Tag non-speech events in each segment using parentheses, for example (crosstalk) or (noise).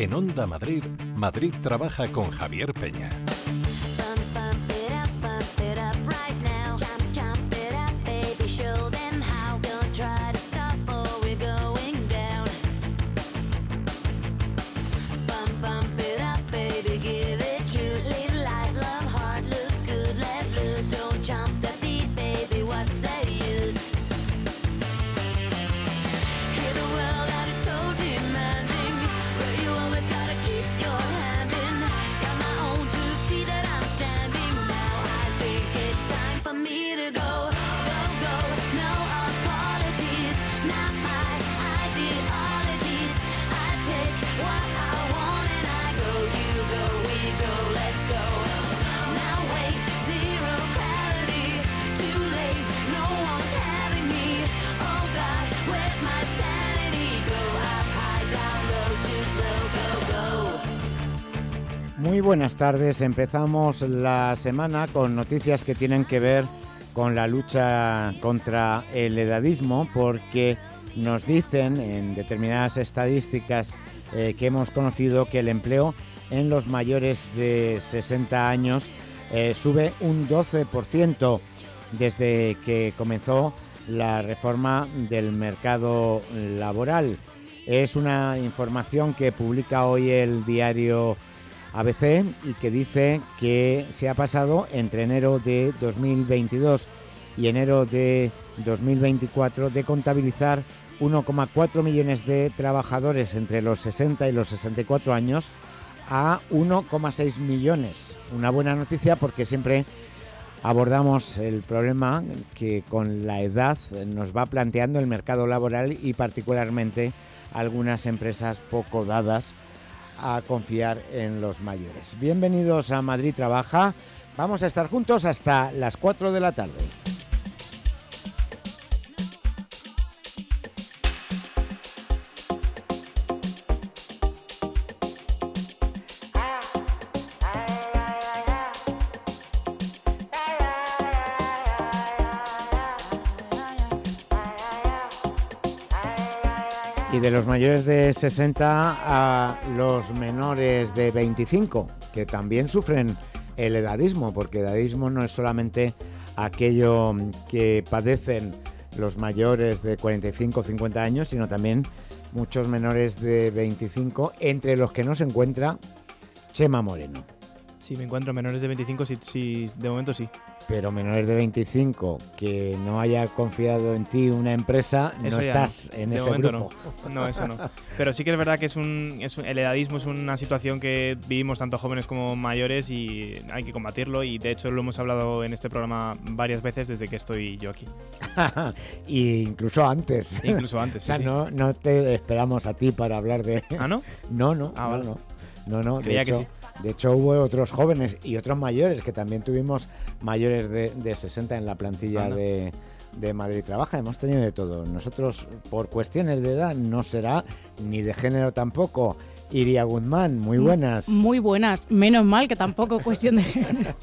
En Onda Madrid, Madrid trabaja con Javier Peña. Muy buenas tardes. Empezamos la semana con noticias que tienen que ver con la lucha contra el edadismo porque nos dicen en determinadas estadísticas eh, que hemos conocido que el empleo en los mayores de 60 años eh, sube un 12% desde que comenzó la reforma del mercado laboral. Es una información que publica hoy el diario ABC y que dice que se ha pasado entre enero de 2022 y enero de 2024 de contabilizar 1,4 millones de trabajadores entre los 60 y los 64 años a 1,6 millones. Una buena noticia porque siempre abordamos el problema que con la edad nos va planteando el mercado laboral y particularmente algunas empresas poco dadas a confiar en los mayores. Bienvenidos a Madrid Trabaja. Vamos a estar juntos hasta las 4 de la tarde. Mayores de 60 a los menores de 25, que también sufren el edadismo, porque edadismo no es solamente aquello que padecen los mayores de 45 o 50 años, sino también muchos menores de 25, entre los que no se encuentra Chema Moreno. Sí, me encuentro menores de 25, sí, sí, de momento sí. Pero menores de 25 que no haya confiado en ti una empresa, Eso no estás no. en de ese momento grupo. no. (laughs) No, eso no. Pero sí que es verdad que es un, es un- el edadismo es una situación que vivimos tanto jóvenes como mayores y hay que combatirlo y de hecho lo hemos hablado en este programa varias veces desde que estoy yo aquí. (laughs) y incluso antes. Incluso antes, (laughs) o sea, sí, sí. No, no te esperamos a ti para hablar de... ¿Ah, no? No, no, Ah, no, vale. no. No, no, de Creía que hecho, sí. De hecho hubo otros jóvenes y otros mayores, que también tuvimos mayores de, de 60 en la plantilla Anda. de, de Madrid Trabaja. Hemos tenido de todo. Nosotros, por cuestiones de edad, no será, ni de género tampoco. Iria Guzmán, muy buenas. Muy buenas. Menos mal que tampoco cuestión de género.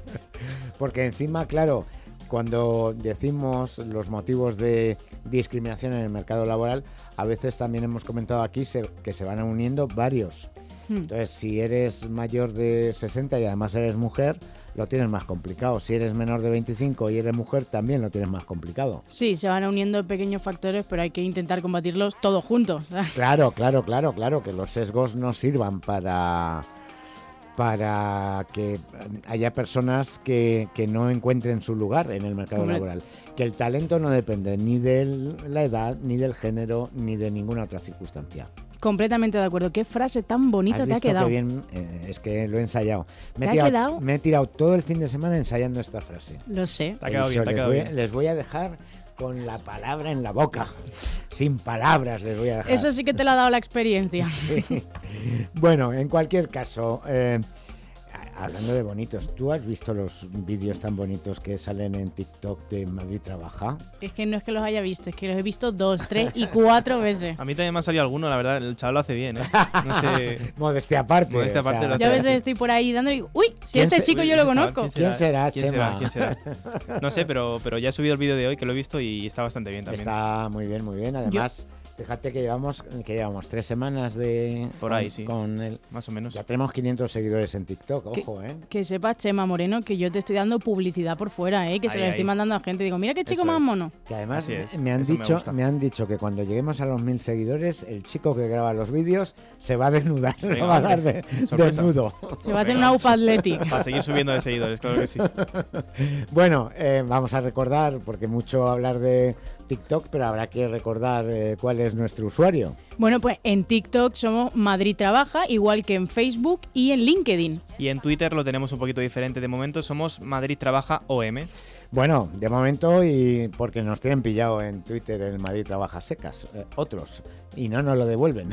(laughs) Porque encima, claro, cuando decimos los motivos de discriminación en el mercado laboral, a veces también hemos comentado aquí se- que se van uniendo varios. Entonces, si eres mayor de 60 y además eres mujer, lo tienes más complicado. Si eres menor de 25 y eres mujer, también lo tienes más complicado. Sí, se van uniendo pequeños factores, pero hay que intentar combatirlos todos juntos. (laughs) Claro, claro, claro, claro, que los sesgos no sirvan para para que haya personas que, que no encuentren su lugar en el mercado Hombre. laboral. Que el talento no depende ni de la edad, ni del género, ni de ninguna otra circunstancia. Completamente de acuerdo. Qué frase tan bonita ¿Has te ha quedado. qué bien? Eh, es que lo he ensayado. Me he, ¿Te ha tirado, quedado? me he tirado todo el fin de semana ensayando esta frase. Lo sé. Te ha quedado bien, te ha les, quedado voy, bien. les voy a dejar con la palabra en la boca. (laughs) Sin palabras les voy a dejar. Eso sí que te lo ha dado la experiencia. (laughs) Sí. Bueno, en cualquier caso, eh, hablando de bonitos, ¿tú has visto los vídeos tan bonitos que salen en TikTok de Madrid Trabaja? Es que no es que los haya visto, es que los he visto dos, tres y cuatro veces. A mí también me ha salido alguno, la verdad, el chaval lo hace bien, ¿eh? No sé... (laughs) Modestia aparte. Modestia aparte, lo Yo a veces estoy por ahí dando y digo, uy, si ¿Quién este se- chico yo lo conozco. ¿Quién será, ¿Quién Chema? será? ¿Quién será? No sé, pero, pero ya he subido el vídeo de hoy que lo he visto y está bastante bien también. Está muy bien, muy bien. Además, Fíjate que llevamos, que llevamos tres semanas de... Por con- ahí, sí. Con el, Más o menos. ya tenemos 500 seguidores en TikTok, ojo, ¿eh? Que sepas, Chema Moreno, que yo te estoy dando publicidad por fuera, ¿eh? Que se la ahí. estoy mandando a gente. Digo, mira qué chico Eso más es. mono. Que además es, me han me dicho, me, han dicho que cuando lleguemos a los mil seguidores, el chico que graba los vídeos se va a desnudar, (laughs) se Venga, va a dar de, desnudo. Se va a hacer una UPA Athletic. (laughs) Para seguir subiendo de seguidores, claro que sí. (laughs) Bueno, eh, vamos a recordar, porque mucho hablar de TikTok, pero habrá que recordar eh, cuál es nuestro usuario. Bueno, pues en TikTok somos Madrid Trabaja, igual que en Facebook y en LinkedIn. Y en Twitter lo tenemos un poquito diferente de momento. Somos Madrid Trabaja OM. Bueno, de momento y porque nos tienen pillado en Twitter el Madrid trabaja secas, eh, otros, y no nos lo devuelven.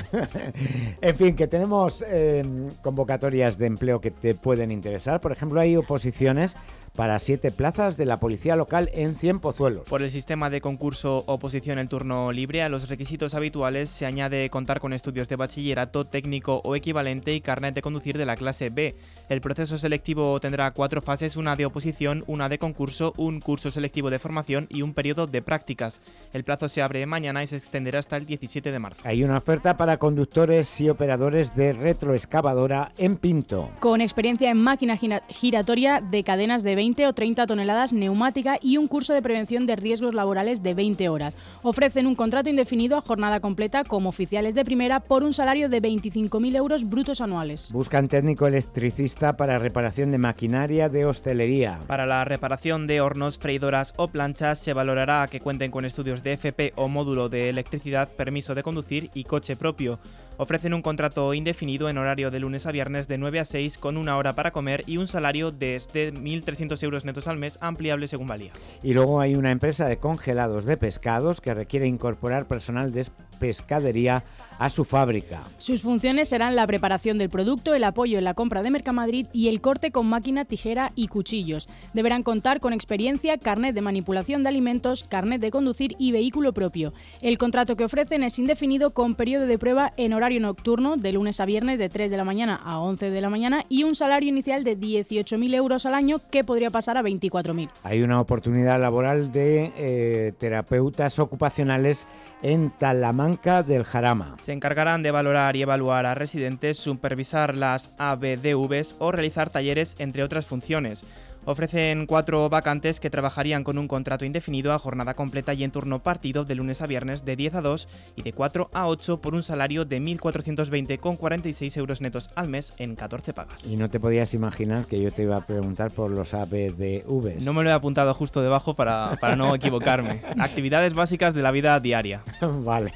(laughs) en fin, que tenemos eh, convocatorias de empleo que te pueden interesar. Por ejemplo, hay oposiciones para siete plazas de la policía local en Cien Pozuelos. Por el sistema de concurso oposición en turno libre, a los requisitos habituales se añade contar con estudios de bachillerato, técnico o equivalente y carnet de conducir de la clase B. El proceso selectivo tendrá cuatro fases, una de oposición, una de concurso, un curso selectivo de formación y un periodo de prácticas. El plazo se abre mañana y se extenderá hasta el 17 de marzo. Hay una oferta para conductores y operadores de retroexcavadora en Pinto. Con experiencia en máquina gira- giratoria de cadenas de 20 o 30 toneladas neumática y un curso de prevención de riesgos laborales de 20 horas. Ofrecen un contrato indefinido a jornada completa como oficiales de primera por un salario de 25.000 euros brutos anuales. Buscan técnico electricista para reparación de maquinaria de hostelería. Para la reparación de hornos, freidoras o planchas se valorará que cuenten con estudios de FP o módulo de electricidad, permiso de conducir y coche propio. Ofrecen un contrato indefinido en horario de lunes a viernes de 9 a 6 con una hora para comer y un salario de desde 1.300 euros netos al mes ampliable según valía. Y luego hay una empresa de congelados de pescados que requiere incorporar personal de pescadería a su fábrica. Sus funciones serán la preparación del producto, el apoyo en la compra de Mercamadrid y el corte con máquina, tijera y cuchillos. Deberán contar con experiencia, carnet de manipulación de alimentos, carnet de conducir y vehículo propio. El contrato que ofrecen es indefinido con periodo de prueba en horario nocturno de lunes a viernes de 3 de la mañana a 11 de la mañana y un salario inicial de 18.000 euros al año que podría pasar a 24.000. Hay una oportunidad laboral de eh, terapeutas ocupacionales en Talamanca del Jarama. Se encargarán de valorar y evaluar a residentes, supervisar las ABDVs o realizar talleres, entre otras funciones. Ofrecen cuatro vacantes que trabajarían con un contrato indefinido a jornada completa y en turno partido de lunes a viernes de 10 a 2 y de 4 a 8 por un salario de 1.420,46 euros netos al mes en 14 pagas. Y no te podías imaginar que yo te iba a preguntar por los ABDVs. No me lo he apuntado justo debajo para, para no equivocarme. (laughs) Actividades básicas de la vida diaria. (laughs) vale.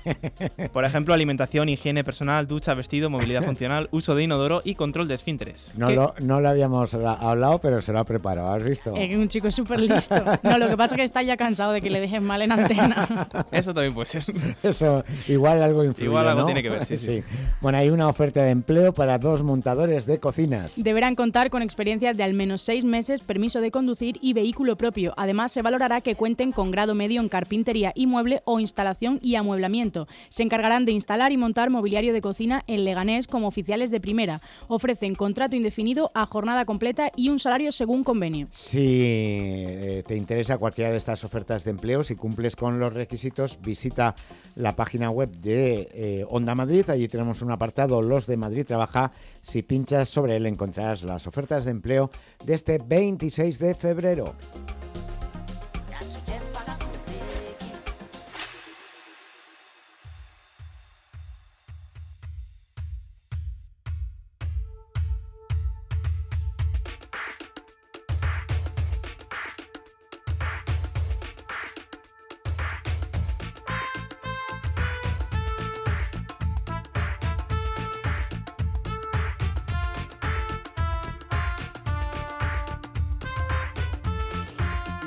Por ejemplo, alimentación, higiene personal, ducha, vestido, movilidad (laughs) funcional, uso de inodoro y control de esfínteres. No ¿Qué? lo, no lo habíamos habla- hablado, pero se lo ha preparado, ¿has visto? Es un chico súper listo. No, lo que pasa es que está ya cansado de que le dejes mal en antena. (laughs) Eso también puede ser. Eso, igual algo influye, Igual algo ¿no? tiene que ver, sí, sí, sí. Bueno, hay una oferta de empleo para dos montadores de cocinas. Deberán contar con experiencia de al menos seis meses, permiso de conducir y vehículo propio. Además, se valorará que cuenten con grado medio en carpintería y mueble o instalación y amueblamiento. Se encargarán de instalar y montar mobiliario de cocina en Leganés como oficiales de primera. Ofrecen contrato indefinido a jornada completa y un salario según convenio. Si eh, te interesa cualquiera de estas ofertas de empleo, si cumples con los requisitos, visita la página web de eh, Onda Madrid. Allí tenemos un apartado, Los de Madrid Trabaja. Si pinchas sobre él encontrarás las ofertas de empleo de este 26 de febrero.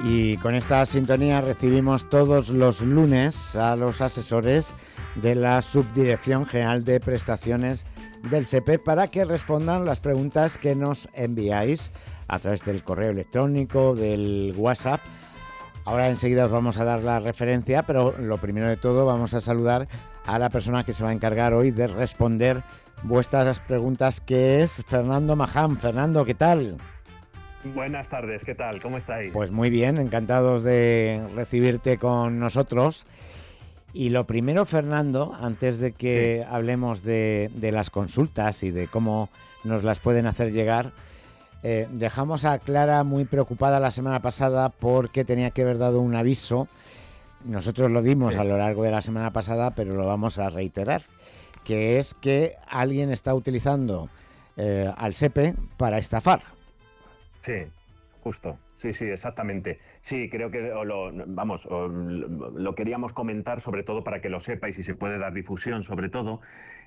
Y con esta sintonía recibimos todos los lunes a los asesores de la Subdirección General de Prestaciones del SEPE para que respondan las preguntas que nos enviáis a través del correo electrónico, del WhatsApp. Ahora enseguida os vamos a dar la referencia, pero lo primero de todo vamos a saludar a la persona que se va a encargar hoy de responder vuestras preguntas, que es Fernando Maján. Fernando, ¿qué tal? Buenas tardes, ¿qué tal? ¿Cómo estáis? Pues muy bien, encantados de recibirte con nosotros. Y lo primero, Fernando, antes de que hablemos de, las consultas y de cómo nos las pueden hacer llegar, eh, dejamos a Clara muy preocupada la semana pasada porque tenía que haber dado un aviso. Nosotros lo dimos a lo largo de la semana pasada, pero lo vamos a reiterar, que es que alguien está utilizando eh, al SEPE para estafar. Sí, justo. Sí, sí, exactamente. Sí, creo que lo, vamos, lo queríamos comentar sobre todo para que lo sepáis y se puede dar difusión sobre todo.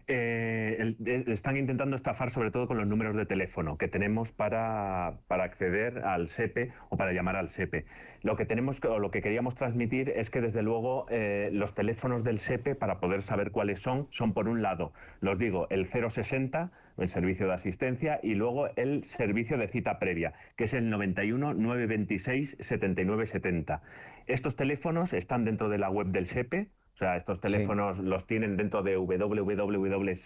Eh, están intentando estafar sobre todo con los números de teléfono que tenemos para, para, acceder al SEPE o para llamar al SEPE. Lo que tenemos o lo que queríamos transmitir es que desde luego eh, los teléfonos del SEPE para poder saber cuáles son son por un lado, los digo, el 060 el servicio de asistencia y luego el servicio de cita previa, que es el 91 926 7970. Estos teléfonos están dentro de la web del SEPE, o sea, estos teléfonos los tienen dentro de www.sepe.es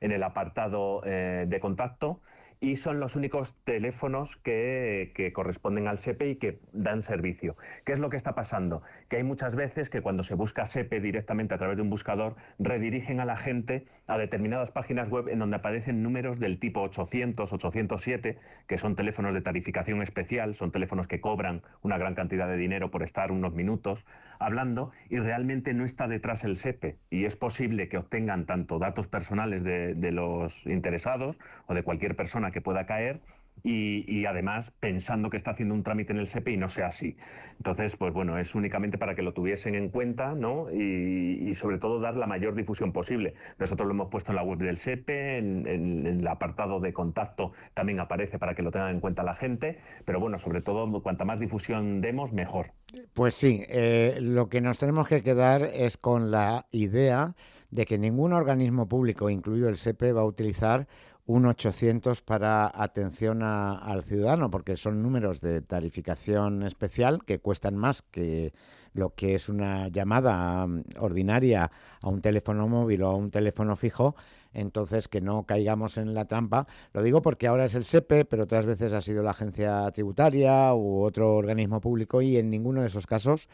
en el apartado eh, de contacto y son los únicos teléfonos que, corresponden al SEPE y que dan servicio. ¿Qué es lo que está pasando? Que hay muchas veces que cuando se busca SEPE directamente a través de un buscador, redirigen a la gente a determinadas páginas web en donde aparecen números del tipo 800, 807, que son teléfonos de tarificación especial, son teléfonos que cobran una gran cantidad de dinero por estar unos minutos hablando y realmente no está detrás el SEPE. Y es posible que obtengan tanto datos personales de, de los interesados o de cualquier persona que pueda caer y, además pensando que está haciendo un trámite en el SEPE y no sea así. Entonces, pues bueno, es únicamente para que lo tuviesen en cuenta ¿no? y, sobre todo dar la mayor difusión posible. Nosotros lo hemos puesto en la web del SEPE, en, el apartado de contacto también aparece para que lo tengan en cuenta la gente, pero bueno, sobre todo cuanta más difusión demos, mejor. Pues sí, eh, lo que nos tenemos que quedar es con la idea de que ningún organismo público, incluido el SEPE, va a utilizar un 800 para atención al ciudadano, porque son números de tarificación especial que cuestan más que lo que es una llamada mm, ordinaria a un teléfono móvil o a un teléfono fijo, entonces que no caigamos en la trampa. Lo digo porque ahora es el SEPE, pero otras veces ha sido la agencia tributaria u otro organismo público y en ninguno de esos casos,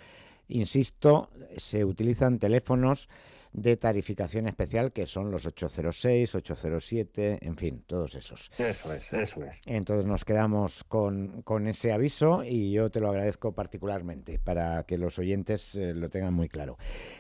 insisto, se utilizan teléfonos de tarificación especial, que son los 806, 807, en fin, todos esos. Eso es, eso es. Entonces nos quedamos con, con ese aviso y yo te lo agradezco particularmente para que los oyentes eh, lo tengan muy claro.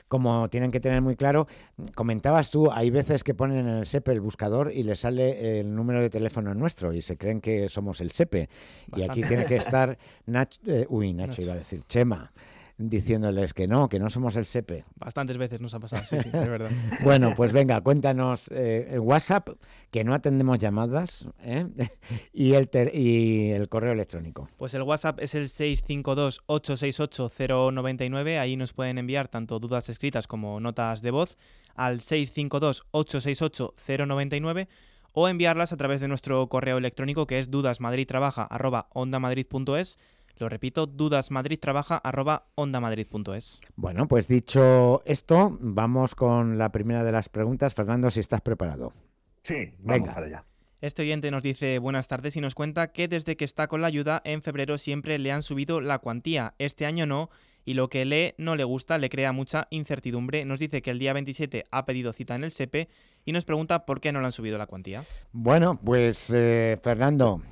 Como tienen que tener muy claro, comentabas tú, hay veces que ponen en el SEPE el buscador y le sale el número de teléfono nuestro y se creen que somos el SEPE. Y aquí tiene que estar (laughs) Nacho, eh, uy, Nacho iba a decir, Chema diciéndoles que no, que no somos el SEPE. Bastantes veces nos ha pasado, sí, sí, es verdad. (laughs) bueno, pues venga, cuéntanos eh, el WhatsApp, que no atendemos llamadas, ¿eh? (laughs) y, el y el correo electrónico. Pues el WhatsApp es el 652-868-099, ahí nos pueden enviar tanto dudas escritas como notas de voz al 652-868-099 o enviarlas a través de nuestro correo electrónico que es dudasmadridtrabaja.ondamadrid.es lo repito, dudasmadridtrabaja.ondamadrid.es. Bueno, pues dicho esto, vamos con la primera de las preguntas. Fernando, si estás preparado. Sí, vamos para allá. Este oyente nos dice buenas tardes y nos cuenta que desde que está con la ayuda en febrero siempre le han subido la cuantía, este año no, y lo que lee no le gusta le crea mucha incertidumbre. Nos dice que el día 27 ha pedido cita en el SEPE y nos pregunta por qué no le han subido la cuantía. Bueno, pues eh, Fernando,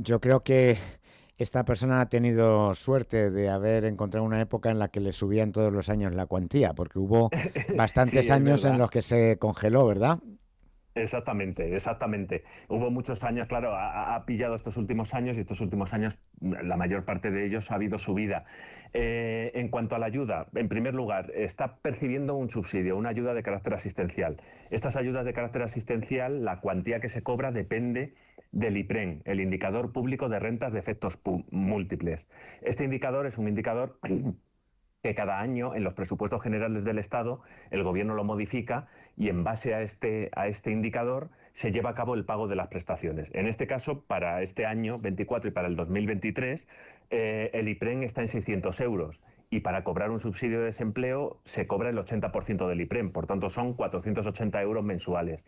yo, creo que esta persona ha tenido suerte de haber encontrado una época en la que le subían todos los años la cuantía, porque hubo (laughs) bastantes años en los que se congeló, ¿verdad? Exactamente, exactamente. Hubo muchos años, claro, ha, pillado estos últimos años y estos últimos años, la mayor parte de ellos ha habido subida. Eh, en cuanto a la ayuda, en primer lugar, está percibiendo un subsidio, una ayuda de carácter asistencial. Estas ayudas de carácter asistencial, la cuantía que se cobra depende del IPREN, el indicador público de rentas de efectos múltiples. Este indicador es un indicador (clears throat) que cada año en los presupuestos generales del Estado el Gobierno lo modifica y en base a este, a este indicador se lleva a cabo el pago de las prestaciones. En este caso, para este año 24 y para el 2023, eh, el IPREN está en 600 euros y para cobrar un subsidio de desempleo se cobra el 80% del IPREN, por tanto son 480 euros mensuales.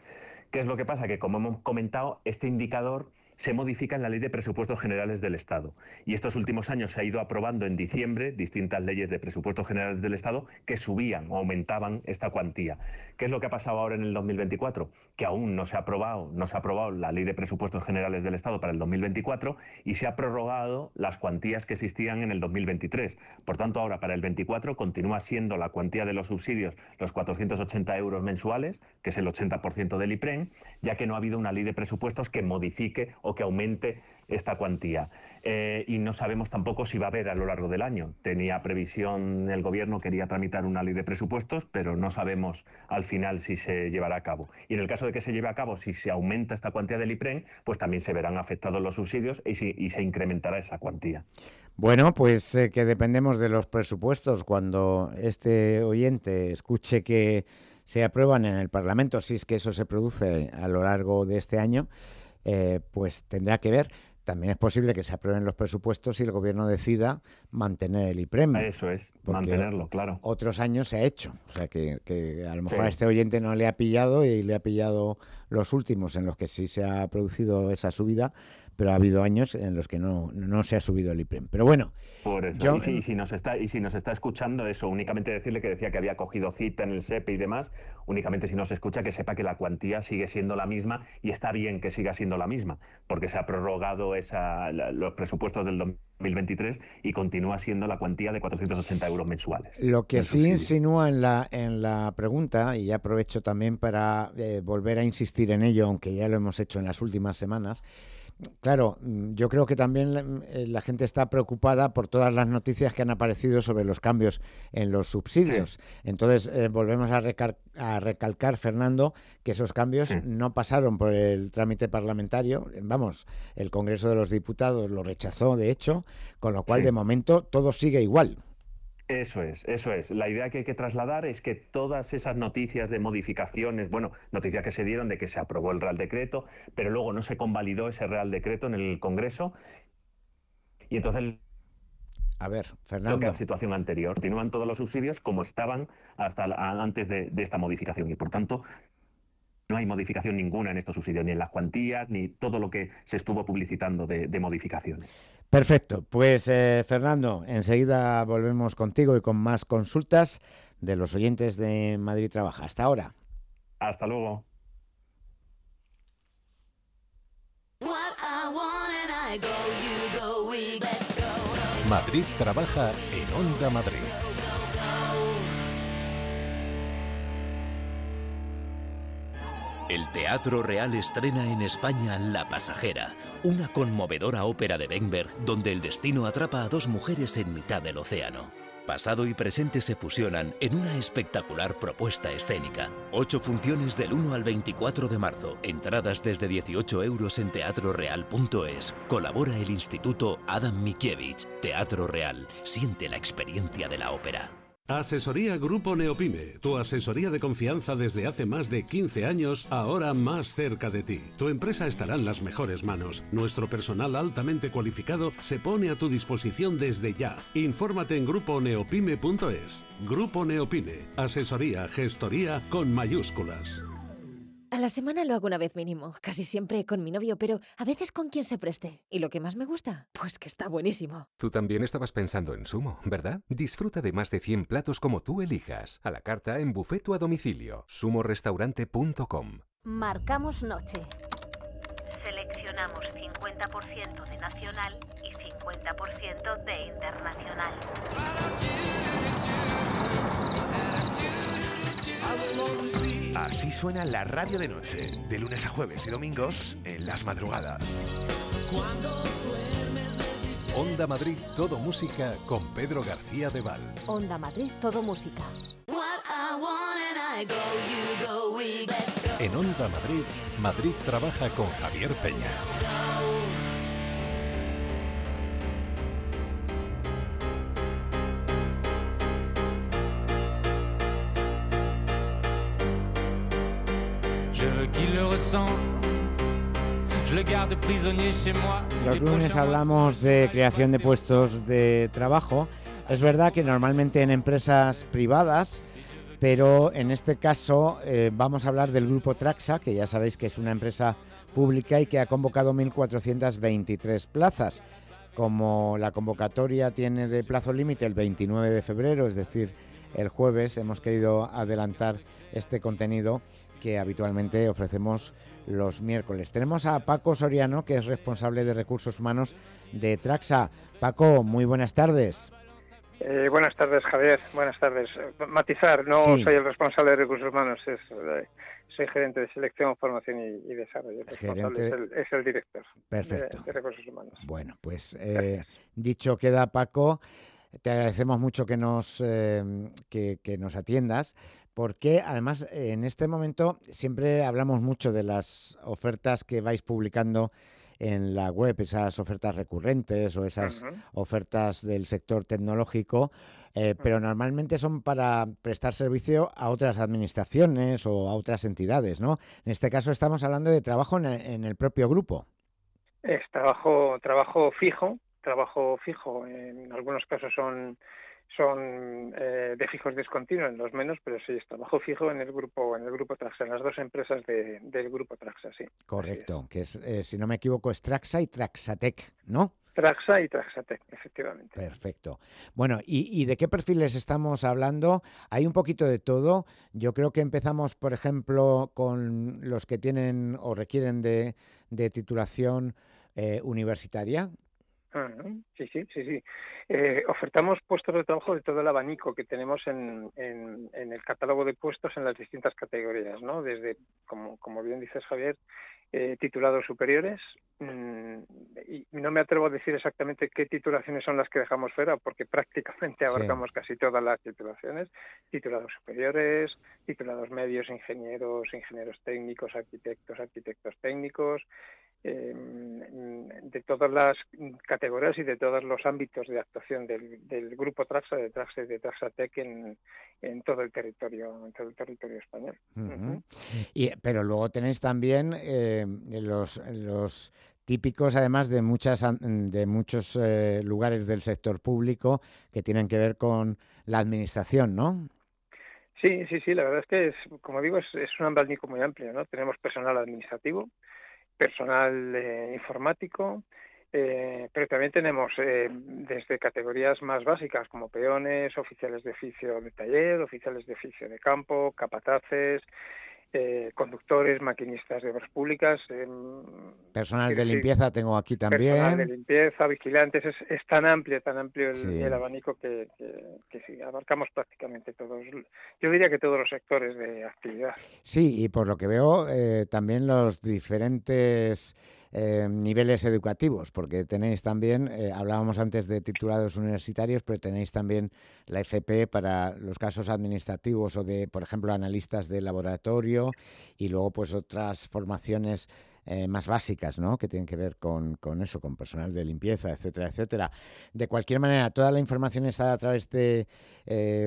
¿Qué es lo que pasa? Que como hemos comentado, este indicador se modifica en la Ley de Presupuestos Generales del Estado. Y estos últimos años se ha ido aprobando en diciembre distintas leyes de presupuestos generales del Estado que subían o aumentaban esta cuantía. ¿Qué es lo que ha pasado ahora en el 2024? Que aún no se ha aprobado, no se ha aprobado la Ley de Presupuestos Generales del Estado para el 2024 y se ha prorrogado las cuantías que existían en el 2023. Por tanto, ahora para el 24 continúa siendo la cuantía de los subsidios los 480 euros mensuales, que es el 80% del IPREN, ya que no ha habido una ley de presupuestos que modifique o que aumente esta cuantía. Eh, y no sabemos tampoco si va a haber a lo largo del año. Tenía previsión el gobierno, quería tramitar una ley de presupuestos, pero no sabemos al final si se llevará a cabo. Y en el caso de que se lleve a cabo, si se aumenta esta cuantía del IPREN, pues también se verán afectados los subsidios y, se incrementará esa cuantía. Bueno, pues eh, que dependemos de los presupuestos. Cuando este oyente escuche que se aprueban en el Parlamento, si es que eso se produce a lo largo de este año, eh, pues tendrá que ver. También es posible que se aprueben los presupuestos y el gobierno decida mantener el IPREM. Eso es, mantenerlo, claro. Otros años se ha hecho. O sea, que, a lo mejor a este oyente no le ha pillado y le ha pillado los últimos en los que sí se ha producido esa subida pero ha habido años en los que no, no se ha subido el IPREM. Pero bueno. y, si, nos está, y si nos está escuchando eso, únicamente decirle que decía que había cogido cita en el SEPE y demás, únicamente si nos escucha que sepa que la cuantía sigue siendo la misma y está bien que siga siendo la misma, porque se ha prorrogado esa, los presupuestos del 2023 y continúa siendo la cuantía de 480 euros mensuales. Lo que sí insinúa en la, en la pregunta, y aprovecho también para eh, volver a insistir en ello, aunque ya lo hemos hecho en las últimas semanas, Claro, mm, yo creo que también eh, la, gente está preocupada por todas las noticias que han aparecido sobre los cambios en los subsidios. Entonces, eh, volvemos a, recalcar, Fernando, que esos cambios no pasaron por el trámite parlamentario. Vamos, el Congreso de los Diputados lo rechazó, de hecho, con lo cual, de momento, todo sigue igual. Eso es, eso es. La idea que hay que trasladar es que todas esas noticias de modificaciones, bueno, noticias que se dieron de que se aprobó el Real Decreto, pero luego no se convalidó ese Real Decreto en el Congreso. Y entonces a ver, Fernando. la situación anterior. Continúan todos los subsidios como estaban hasta antes de, esta modificación y, por tanto, no hay modificación ninguna en estos subsidios, ni en las cuantías, ni todo lo que se estuvo publicitando de, modificaciones. Perfecto. Pues, eh, Fernando, enseguida volvemos contigo y con más consultas de los oyentes de Madrid Trabaja. Hasta ahora. Hasta luego. Madrid Trabaja en Onda Madrid. El Teatro Real estrena en España La Pasajera, una conmovedora ópera de Benberg donde el destino atrapa a dos mujeres en mitad del océano. Pasado y presente se fusionan en una espectacular propuesta escénica. Ocho funciones del 1 al 24 de marzo. Entradas desde 18 euros en teatroreal.es. Colabora el Instituto Adam Mikiewicz. Teatro Real. Siente la experiencia de la ópera. Asesoría Grupo Neopime, tu asesoría de confianza desde hace más de 15 años, ahora más cerca de ti. Tu empresa estará en las mejores manos. Nuestro personal altamente cualificado se pone a tu disposición desde ya. Infórmate en gruponeopime.es. Grupo Neopime, asesoría, gestoría con mayúsculas. A la semana lo hago una vez mínimo, casi siempre con mi novio, pero a veces con quien se preste. ¿Y lo que más me gusta? Pues que está buenísimo. Tú también estabas pensando en Sumo, ¿verdad? Disfruta de más de 100 platos como tú elijas. A la carta en bufeto a domicilio. sumorestaurante.com Marcamos noche. Seleccionamos 50% de nacional y 50% de internacional. Así suena la radio de noche, de lunes a jueves y domingos en las madrugadas. Onda Madrid Todo Música con Pedro García de Val. Onda Madrid Todo Música. En Onda Madrid, Madrid trabaja con Javier Peña. Los lunes hablamos de creación de puestos de trabajo. Es verdad que normalmente en empresas privadas, pero en este caso eh, vamos a hablar del grupo Traxa, que ya sabéis que es una empresa pública y que ha convocado 1.423 plazas. Como la convocatoria tiene de plazo límite el 29 de febrero, es decir, el jueves, hemos querido adelantar este contenido que habitualmente ofrecemos los miércoles. Tenemos a Paco Soriano, que es responsable de recursos humanos de Traxa. Paco, muy buenas tardes. Eh, buenas tardes, Javier. Buenas tardes. Matizar, no soy el responsable de recursos humanos, es, eh, soy gerente de selección, formación y, desarrollo. es, el, director Perfecto. De, recursos humanos. Bueno, pues eh, dicho queda, Paco, te agradecemos mucho que nos, que, que nos atiendas, porque además en este momento siempre hablamos mucho de las ofertas que vais publicando en la web esas ofertas recurrentes o esas ofertas del sector tecnológico, eh, pero normalmente son para prestar servicio a otras administraciones o a otras entidades, ¿no? En este caso estamos hablando de trabajo en el, propio grupo. Es trabajo, trabajo fijo, trabajo fijo. En algunos casos son son eh, de fijos discontinuos, los menos, pero sí es trabajo fijo en el grupo en el grupo Traxa, en las dos empresas del grupo Traxa, sí. Correcto, que es, eh, si no me equivoco, es Traxa y Traxatec, ¿no? Traxa y Traxatec, efectivamente. Perfecto. Bueno, ¿y, de qué perfiles estamos hablando? Hay un poquito de todo. Yo creo que empezamos, por ejemplo, con los que tienen o requieren de, titulación eh, universitaria, sí, sí, sí, sí. Eh, ofertamos puestos de trabajo de todo el abanico que tenemos en, en, el catálogo de puestos en las distintas categorías, ¿no? Desde, como, como bien dices Javier, eh, titulados superiores. Mm, y no me atrevo a decir exactamente qué titulaciones son las que dejamos fuera, porque (laughs) prácticamente abarcamos casi todas las titulaciones. Titulados superiores, titulados medios, ingenieros, ingenieros técnicos, arquitectos, arquitectos técnicos, de todas las categorías y de todos los ámbitos de actuación del, grupo Traxa, de Traxa y de Traxatec en, en todo el territorio, en todo el territorio español. y, pero luego tenéis también eh, los, los típicos además de muchas de muchos eh, lugares del sector público que tienen que ver con la administración, ¿no? Sí, sí, sí, la verdad es que es, como digo, es, es un abanico muy amplio, ¿no? Tenemos personal administrativo, personal eh, informático, eh, pero también tenemos eh, desde categorías más básicas como peones, oficiales de oficio de taller, oficiales de oficio de campo, capataces, conductores, maquinistas de obras públicas. personal de limpieza tengo aquí también. Personal de limpieza, vigilantes, es, tan amplio, tan amplio el, abanico que, que, sí, abarcamos prácticamente todos, yo diría que todos los sectores de actividad. Sí, y por lo que veo, también los diferentes eh, niveles educativos, porque tenéis también, eh, hablábamos antes de titulados universitarios, pero tenéis también la FP para los casos administrativos o de, por ejemplo, analistas de laboratorio y luego pues otras formaciones eh, más básicas, ¿no? Que tienen que ver con, con, eso, con personal de limpieza, etcétera, etcétera. De cualquier manera, toda la información está a través de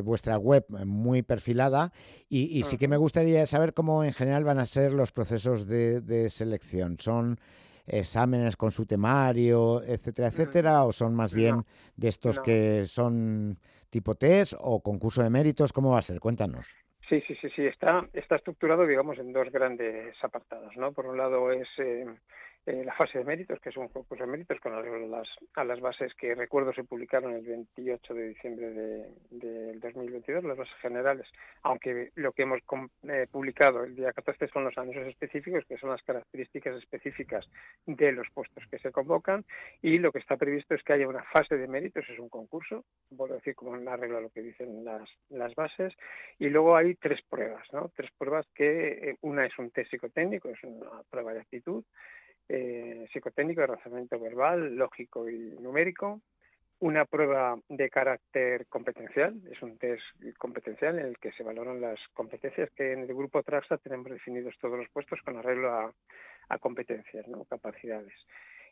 vuestra web muy perfilada y, sí que me gustaría saber cómo en general van a ser los procesos de, de selección. Son exámenes con su temario, etcétera, etcétera, o son más bien de estos que son tipo test o concurso de méritos? ¿Cómo va a ser? Cuéntanos. Sí, sí, sí, sí. Está, está estructurado, digamos, en dos grandes apartados, ¿no? Por un lado es eh, eh, la fase de méritos, que es un concurso de méritos con las, a las bases que recuerdo se publicaron el 28 de diciembre del 2022, las bases generales, aunque lo que hemos eh, publicado el día 14 son los anuncios específicos, que son las características específicas de los puestos que se convocan, y lo que está previsto es que haya una fase de méritos, es un concurso, vuelvo a decir como en la regla lo que dicen las, las bases, y luego hay tres pruebas, ¿no? Tres pruebas que eh, una es un test psicotécnico, es una prueba de actitud, eh, psicotécnico de razonamiento verbal, lógico y numérico, una prueba de carácter competencial, es un test competencial en el que se valoran las competencias que en el grupo Traxa tenemos definidos todos los puestos con arreglo a, competencias, ¿no? capacidades.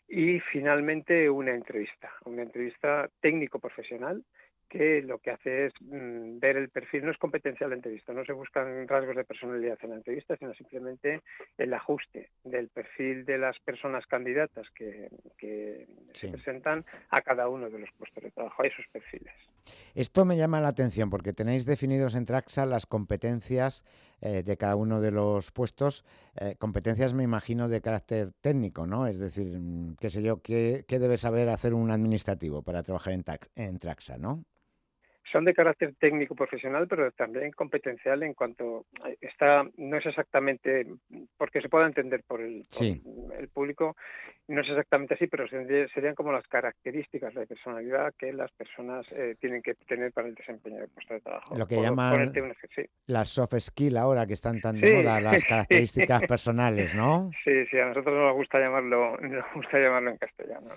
Y finalmente una entrevista, una entrevista técnico-profesional que lo que hace es mm, ver el perfil, no es competencial la entrevista, no se buscan rasgos de personalidad en la entrevista, sino simplemente el ajuste del perfil de las personas candidatas que, se presentan a cada uno de los puestos de trabajo, a esos perfiles. Esto me llama la atención porque tenéis definidos en Traxa las competencias eh, de cada uno de los puestos, eh, competencias me imagino de carácter técnico, ¿no? Es decir, mm, qué sé yo, qué, qué debe saber hacer un administrativo para trabajar en, en Traxa, ¿no? Son de carácter técnico profesional, pero también competencial en cuanto está no es exactamente porque se pueda entender por el, el público, no es exactamente así, pero serían como las características de personalidad que las personas eh, tienen que tener para el desempeño del puesto de trabajo. Lo que llaman las soft skills ahora que están tan de moda, las (laughs) características personales, ¿no? Sí, sí, a nosotros nos gusta llamarlo, nos gusta llamarlo en castellano,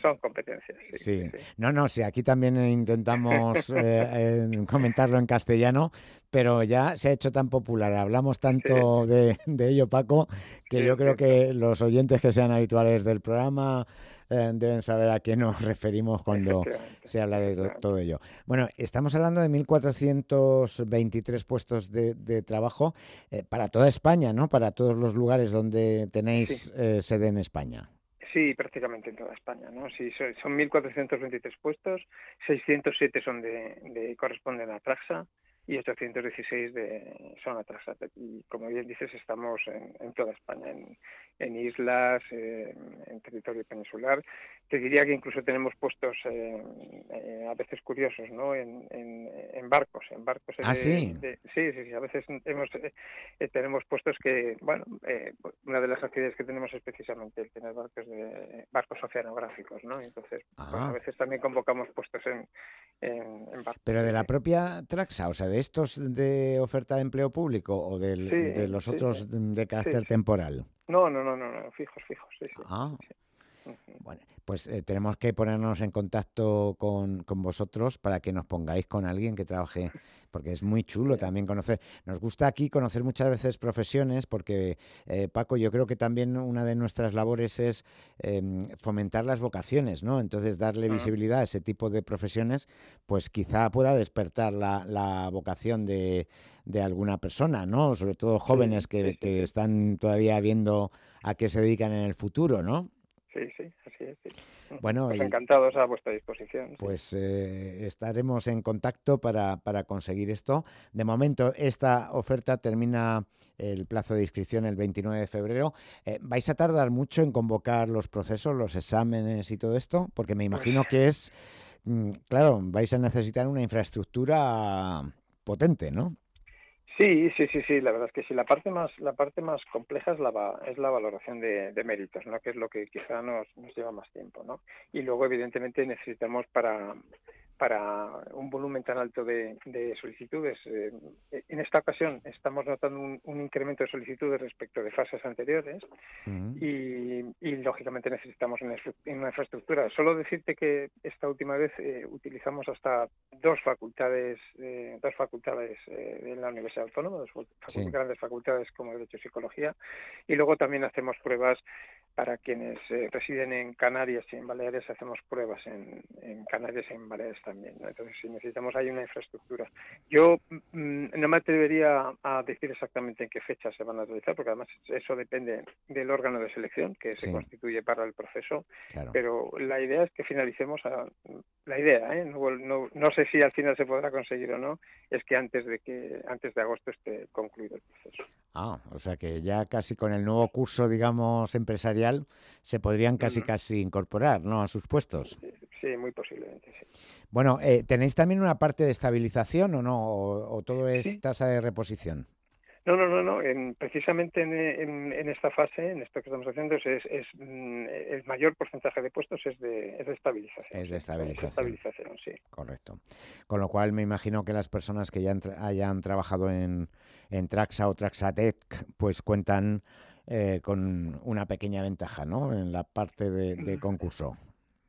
son, competencias. Sí, no, no, sí, aquí también intentamos eh, (laughs) comentarlo en castellano, pero ya se ha hecho tan popular, hablamos tanto de, ello, Paco, que yo creo que los oyentes que sean habituales del programa eh, deben saber a qué nos referimos cuando se habla de todo ello. Bueno, estamos hablando de 1.423 puestos de, trabajo eh, para toda España, ¿no? Para todos los lugares donde tenéis eh, sede en España. Sí, prácticamente en toda España, ¿no? Sí, son 1.423 puestos, 607 son de, de corresponden a Traxa, y 816 de zona Traxat. Y como bien dices, estamos en, toda España, en, islas, en territorio peninsular. Te diría que incluso tenemos puestos eh, eh, a veces curiosos, ¿no? En, barcos, en barcos. ¿Ah, sí? sí, sí, A veces hemos, eh, tenemos puestos que, bueno, una de las actividades que tenemos es precisamente el tener barcos de barcos oceanográficos, ¿no? Entonces, pues, a veces también convocamos puestos en, barcos. Pero de la propia Traxa, o sea, de estos de oferta de empleo público o de los otros de carácter temporal? No, no, no, no, fijos, fijos, sí, Ah. Bueno, pues eh, tenemos que ponernos en contacto con, vosotros para que nos pongáis con alguien que trabaje, porque es muy chulo también conocer. Nos gusta aquí conocer muchas veces profesiones, porque eh, Paco, yo creo que también una de nuestras labores es em, fomentar las vocaciones, ¿no? Entonces darle visibilidad a ese tipo de profesiones, pues quizá pueda despertar la, vocación de, alguna persona, ¿no? Sobre todo jóvenes que, que están todavía viendo a qué se dedican en el futuro, ¿no? Sí, sí, así es. Bueno, pues encantados a vuestra disposición. Pues eh, estaremos en contacto para, para, conseguir esto. De momento, esta oferta termina el plazo de inscripción el 29 de febrero. Eh, ¿Vais a tardar mucho en convocar los procesos, los exámenes y todo esto? Porque me imagino que es, mm, claro, vais a necesitar una infraestructura potente, ¿no? Sí, sí, sí, sí. La verdad es que sí. La parte más, la parte más compleja es la, es la valoración de, méritos, ¿no? Que es lo que quizá nos, nos lleva más tiempo, ¿no? Y luego, evidentemente, necesitamos para, para un volumen tan alto de, solicitudes. Eh, en esta ocasión estamos notando un, incremento de solicitudes respecto de fases anteriores y, lógicamente necesitamos una, infraestructura. Solo decirte que esta última vez eh, utilizamos hasta dos facultades, eh, dos facultades en la Universidad Autónoma, dos grandes facultades como Derecho y Psicología, y luego también hacemos pruebas para quienes residen en Canarias y en Baleares, hacemos pruebas en, en Canarias y en Baleares también. Entonces, si necesitamos hay una infraestructura. Yo mm, no me atrevería a decir exactamente en qué fecha se van a realizar, porque además eso depende del órgano de selección que se constituye para el proceso. Pero la idea es que finalicemos a, la idea, ¿eh? no, no, sé si al final se podrá conseguir o no, es que antes de que antes de agosto esté concluido el proceso. Ah, o sea que ya casi con el nuevo curso, digamos, empresarial, se podrían casi casi incorporar, ¿no? A sus puestos. Sí, muy posiblemente, sí. Bueno, eh, ¿tenéis también una parte de estabilización o no? ¿O, todo es tasa de reposición? No, no, no, no. precisamente en, esta fase, en esto que estamos haciendo, es, mm, el mayor porcentaje de puestos es de, estabilización. Es de estabilización. estabilización, sí. Correcto. Con lo cual me imagino que las personas que ya hayan trabajado en, Traxa o Traxatec, pues cuentan eh, con una pequeña ventaja, ¿no? En la parte de, mm. concurso.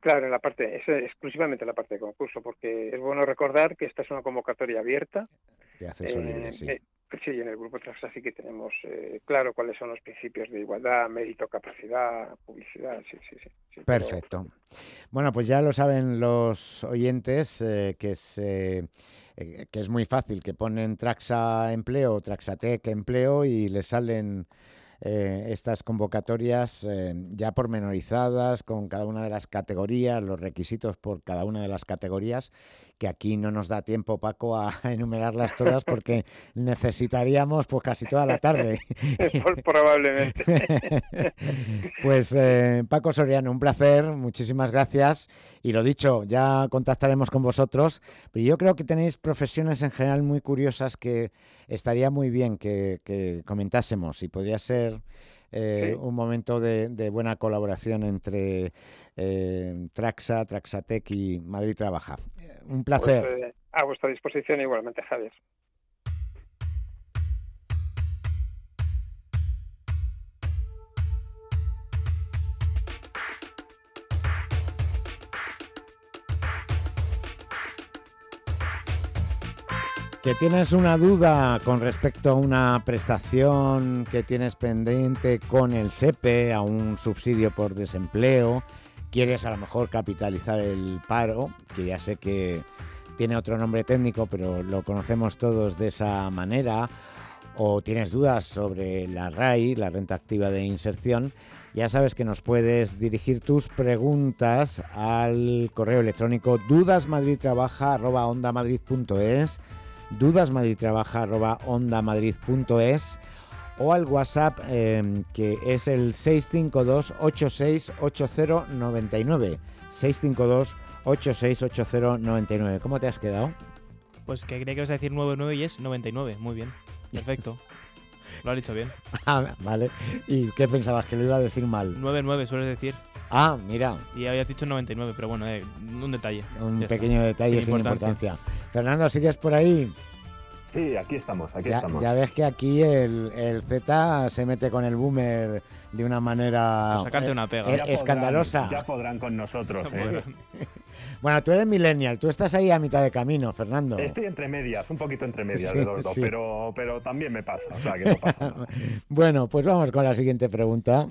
Claro, en la parte, es exclusivamente la parte de concurso, porque es bueno recordar que esta es una convocatoria abierta. De acceso libre, sí. Eh, Sí, en el grupo Traxa sí que tenemos eh, claro cuáles son los principios de igualdad, mérito, capacidad, publicidad. Sí, sí, sí. Perfecto. Bueno, pues ya lo saben los oyentes eh, que es eh, que es muy fácil, que ponen Traxa Empleo, Traxatec Empleo y les salen eh, estas convocatorias eh, ya pormenorizadas con cada una de las categorías, los requisitos por cada una de las categorías, que aquí no nos da tiempo, Paco, a (laughs) enumerarlas todas porque necesitaríamos pues casi toda la tarde. (laughs) Probablemente. (laughs) pues eh, Paco Soriano, un placer, muchísimas gracias. Y lo dicho, ya contactaremos con vosotros, pero yo creo que tenéis profesiones en general muy curiosas que estaría muy bien que, comentásemos y podría ser eh, un momento de, buena colaboración entre eh, Traxa, Traxatec y Madrid Trabaja. Un placer. Pues, a vuestra disposición igualmente, Javier. Que tienes una duda con respecto a una prestación que tienes pendiente con el SEPE, a un subsidio por desempleo, quieres a lo mejor capitalizar el paro, que ya sé que tiene otro nombre técnico, pero lo conocemos todos de esa manera, o tienes dudas sobre la RAI, la renta activa de inserción, ya sabes que nos puedes dirigir tus preguntas al correo electrónico dudasmadridtrabaja.ondamadrid.es dudasmadridtrabaja.ondamadrid.es o al WhatsApp em, que es el 652 868099 652 868099 ¿Cómo te has quedado? Pues que creía que ibas a decir 99 y es 99. Muy bien. Perfecto. (laughs) Lo has dicho bien. Ah, vale. ¿Y qué pensabas? ¿Que lo iba a decir mal? 99 sueles decir. Ah, mira. Y habías dicho 99, pero bueno, eh, un detalle. Un pequeño detalle sin, importancia. Fernando, ¿sigues por ahí? Sí, aquí estamos, aquí ya, estamos. Ya ves que aquí el, el, Z se mete con el boomer de una manera sacarte una pega. Eh, escandalosa. ya podrán con nosotros. ¿eh? (laughs) bueno, tú eres millennial, tú estás ahí a mitad de camino, Fernando. Estoy entre medias, un poquito entre medias de los dos, pero, pero también me pasa, o sea que no pasa (laughs) nada. bueno, pues vamos con la siguiente pregunta.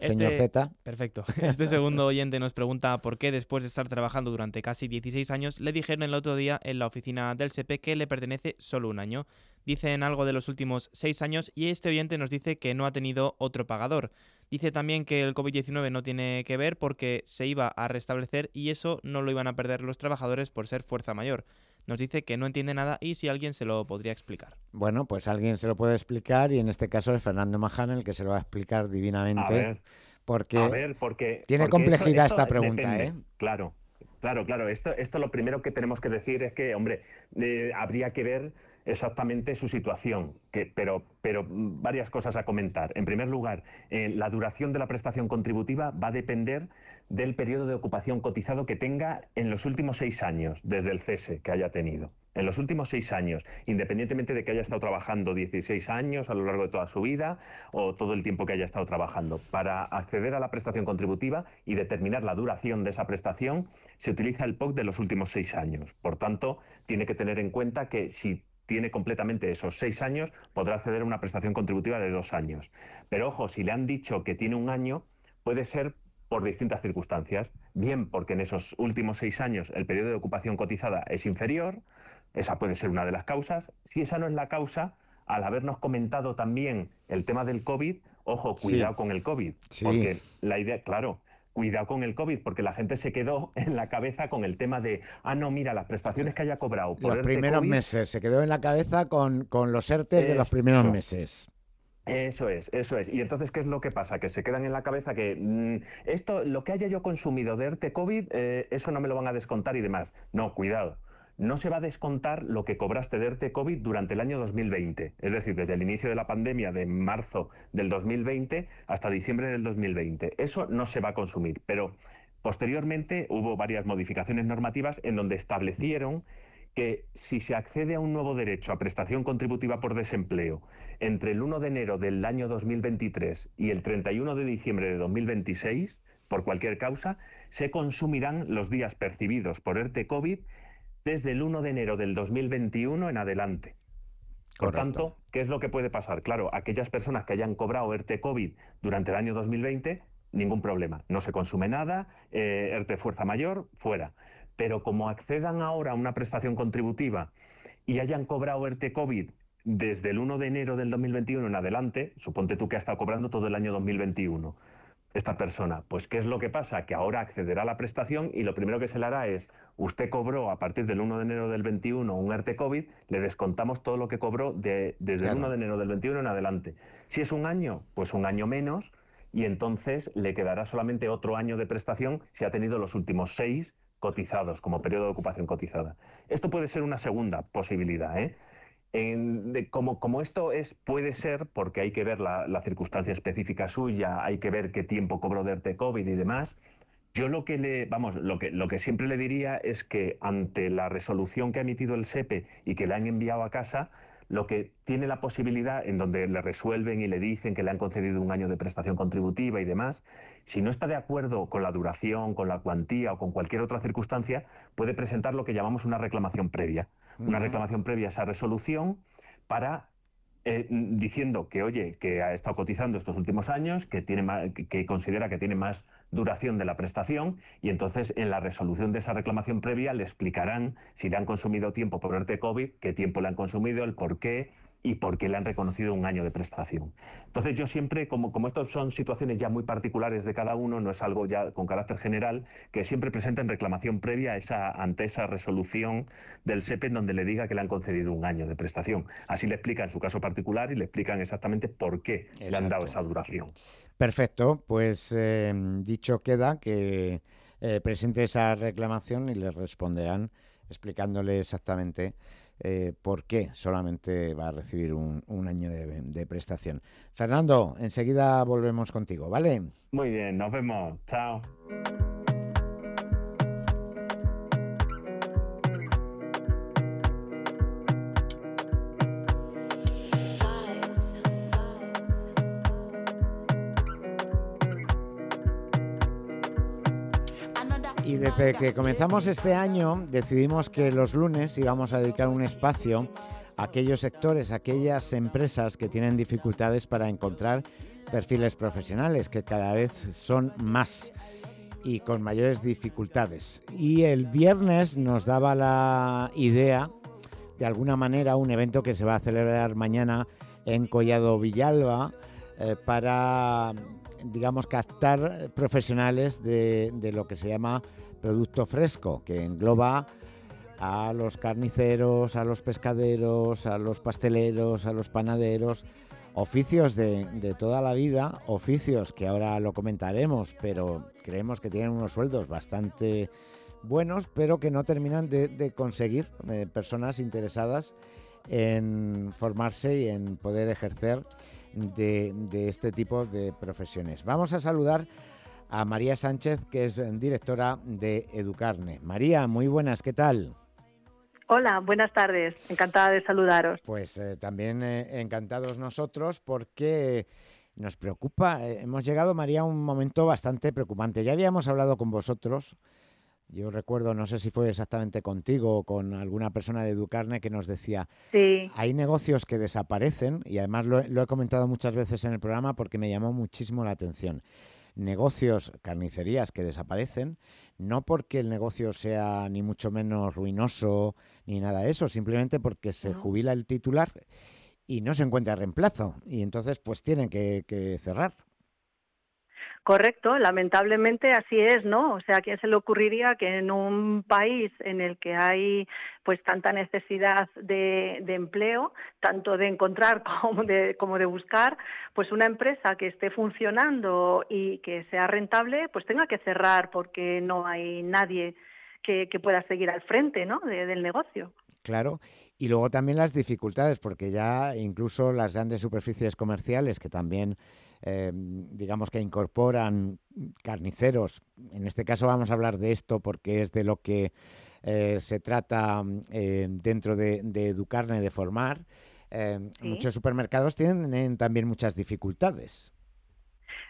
Señor este, Z. Perfecto. (laughs) Este segundo oyente nos pregunta por qué después de estar trabajando durante casi 16 años le dijeron el otro día en la oficina del SEPE que le pertenece solo un año. Dicen algo de los últimos 6 años y este oyente nos dice que no ha tenido otro pagador. Dice también que el COVID-19 no tiene que ver porque se iba a restablecer y eso no lo iban a perder los trabajadores por ser fuerza mayor nos dice que no entiende nada y si alguien se lo podría explicar. Bueno, pues alguien se lo puede explicar y en este caso es Fernando Maján el que se lo va a explicar divinamente. Porque, porque tiene complejidad esta pregunta, ¿eh? Claro, claro, claro. Esto, esto lo primero que tenemos que decir es que, hombre, eh, habría que ver exactamente su situación, que, pero, pero varias cosas a comentar. En primer lugar, eh, la duración de la prestación contributiva va a depender del periodo de ocupación cotizado que tenga en los últimos seis años, desde el cese que haya tenido. En los últimos seis años, independientemente de que haya estado trabajando 16 años a lo largo de toda su vida o todo el tiempo que haya estado trabajando. Para acceder a la prestación contributiva y determinar la duración de esa prestación, se utiliza el POC de los últimos seis años. Por tanto, tiene que tener en cuenta que si tiene completamente esos seis años, podrá acceder a una prestación contributiva de dos años. Pero ojo, si le han dicho que tiene un año, puede ser por distintas circunstancias. Bien porque en esos últimos seis años el periodo de ocupación cotizada es inferior, esa puede ser una de las causas. Si esa no es la causa, al habernos comentado también el tema del COVID, ojo, cuidado con el COVID. Porque la idea, claro, cuidado con el COVID, porque la gente se quedó en la cabeza con el tema de, ah, no, mira, las prestaciones que haya cobrado por Los primeros meses, se quedó en la cabeza con, con los ERTES de los primeros meses. Eso es, eso es. Y entonces, ¿qué es lo que pasa? Que se quedan en la cabeza que mm, esto, lo que haya yo consumido de ERTE COVID, eh, eso no me lo van a descontar y demás. No, cuidado no se va a descontar lo que cobraste de ERTE COVID durante el año 2020, es decir, desde el inicio de la pandemia de marzo del 2020 hasta diciembre del 2020. Eso no se va a consumir, pero posteriormente hubo varias modificaciones normativas en donde establecieron que si se accede a un nuevo derecho a prestación contributiva por desempleo entre el 1 de enero del año 2023 y el 31 de diciembre de 2026, por cualquier causa, se consumirán los días percibidos por ERTE COVID desde el 1 de enero del 2021 en adelante. Por tanto, ¿qué es lo que puede pasar? Claro, aquellas personas que hayan cobrado ERTE COVID durante el año 2020, ningún problema. No se consume nada, eh, ERTE fuerza mayor, fuera. Pero como accedan ahora a una prestación contributiva y hayan cobrado ERTE COVID desde el 1 de enero del 2021 en adelante, suponte tú que ha estado cobrando todo el año 2021 esta persona. Pues ¿qué es lo que pasa? Que ahora accederá a la prestación y lo primero que se le hará es, usted cobró a partir del 1 de enero del 21 un ERTE COVID, le descontamos todo lo que cobró de, desde el 1 de enero del 21 en adelante. Si es un año, pues un año menos y entonces le quedará solamente otro año de prestación si ha tenido los últimos seis cotizados como periodo de ocupación cotizada. Esto puede ser una segunda posibilidad. ¿eh? como, como, esto es, puede ser, porque hay que ver la, circunstancia específica suya, hay que ver qué tiempo cobró de COVID y demás, yo lo que le, vamos, lo que, lo que siempre le diría es que ante la resolución que ha emitido el SEPE y que le han enviado a casa, lo que tiene la posibilidad en donde le resuelven y le dicen que le han concedido un año de prestación contributiva y demás, si no está de acuerdo con la duración, con la cuantía o con cualquier otra circunstancia, puede presentar lo que llamamos una reclamación previa. Una reclamación previa a esa resolución para eh, diciendo que, oye, que ha estado cotizando estos últimos años, que, tiene que considera que tiene más duración de la prestación y entonces en la resolución de esa reclamación previa le explicarán si le han consumido tiempo por ERTE COVID, qué tiempo le han consumido, el por qué y porque le han reconocido un año de prestación. Entonces yo siempre, como, como estas son situaciones ya muy particulares de cada uno, no es algo ya con carácter general, que siempre presenten reclamación previa esa, ante esa resolución del SEPE en donde le diga que le han concedido un año de prestación. Así le explican su caso particular y le explican exactamente por qué le han dado esa duración. Perfecto, pues eh, dicho queda que eh, presente esa reclamación y le responderán explicándole exactamente eh, por qué solamente va a recibir un, año de, prestación. Fernando, enseguida volvemos contigo, ¿vale? Muy bien, nos vemos. Chao. Desde que comenzamos este año decidimos que los lunes íbamos a dedicar un espacio a aquellos sectores, a aquellas empresas que tienen dificultades para encontrar perfiles profesionales, que cada vez son más y con mayores dificultades. Y el viernes nos daba la idea, de alguna manera, un evento que se va a celebrar mañana en Collado Villalba eh, para digamos, captar profesionales de, lo que se llama producto fresco, que engloba a los carniceros, a los pescaderos, a los pasteleros, a los panaderos, oficios de, toda la vida, oficios que ahora lo comentaremos, pero creemos que tienen unos sueldos bastante buenos, pero que no terminan de, conseguir eh, personas interesadas en formarse y en poder ejercer de, este tipo de profesiones. Vamos a saludar a María Sánchez, que es directora de Educarne. María, muy buenas, ¿qué tal? Hola, buenas tardes. Encantada de saludaros. Pues eh, también eh, encantados nosotros porque nos preocupa. Eh, hemos llegado, María, a un momento bastante preocupante. Ya habíamos hablado con vosotros yo recuerdo, no sé si fue exactamente contigo o con alguna persona de Educarne que nos decía, hay negocios que desaparecen, y además lo, he comentado muchas veces en el programa porque me llamó muchísimo la atención. Negocios, carnicerías que desaparecen, no porque el negocio sea ni mucho menos ruinoso ni nada de eso, simplemente porque se jubila el titular y no se encuentra reemplazo, y entonces pues tienen que cerrar. Correcto, lamentablemente así es, ¿no? O sea, ¿a quién se le ocurriría que en un país en el que hay pues tanta necesidad de, empleo, tanto de encontrar (laughs) como de, como de buscar, pues una empresa que esté funcionando y que sea rentable, pues tenga que cerrar porque no hay nadie que, pueda seguir al frente ¿no? del negocio. Claro, y luego también las dificultades, porque ya incluso las grandes superficies comerciales que también Em, digamos que incorporan carniceros. En este caso vamos a hablar de esto porque es de lo que eh, se trata eh, dentro de, de, Educarne, de formar. Muchos supermercados tienen también muchas dificultades.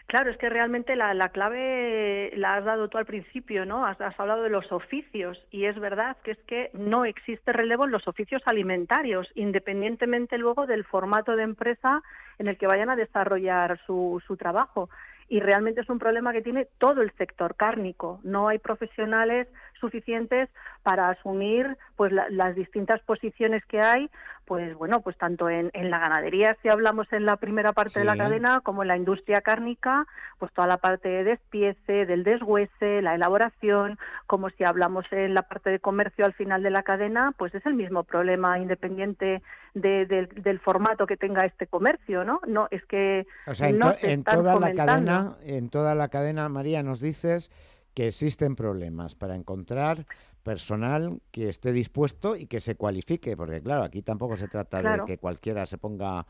Claro, es que realmente la, clave la has dado tú al principio, ¿no? Has, hablado de los oficios y es verdad que es que no existe relevo en los oficios alimentarios, independientemente luego del formato de empresa en el que vayan a desarrollar su, su trabajo y realmente es un problema que tiene todo el sector cárnico. No hay profesionales suficientes para asumir pues las distintas posiciones que hay, pues bueno, pues tanto en, la ganadería, si hablamos en la primera parte de la cadena, como en la industria cárnica, pues toda la parte de despiece, del deshuese, la elaboración, como si hablamos en la parte de comercio al final de la cadena, pues es el mismo problema independiente del formato que tenga este comercio, ¿no? No es que o sea, en, toda la cadena, en toda la cadena, María, nos dices que existen problemas para encontrar personal que esté dispuesto y que se cualifique, porque claro, aquí tampoco se trata de que cualquiera se ponga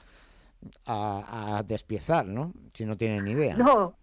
a, despiezar, ¿no? Si no tiene ni idea. No,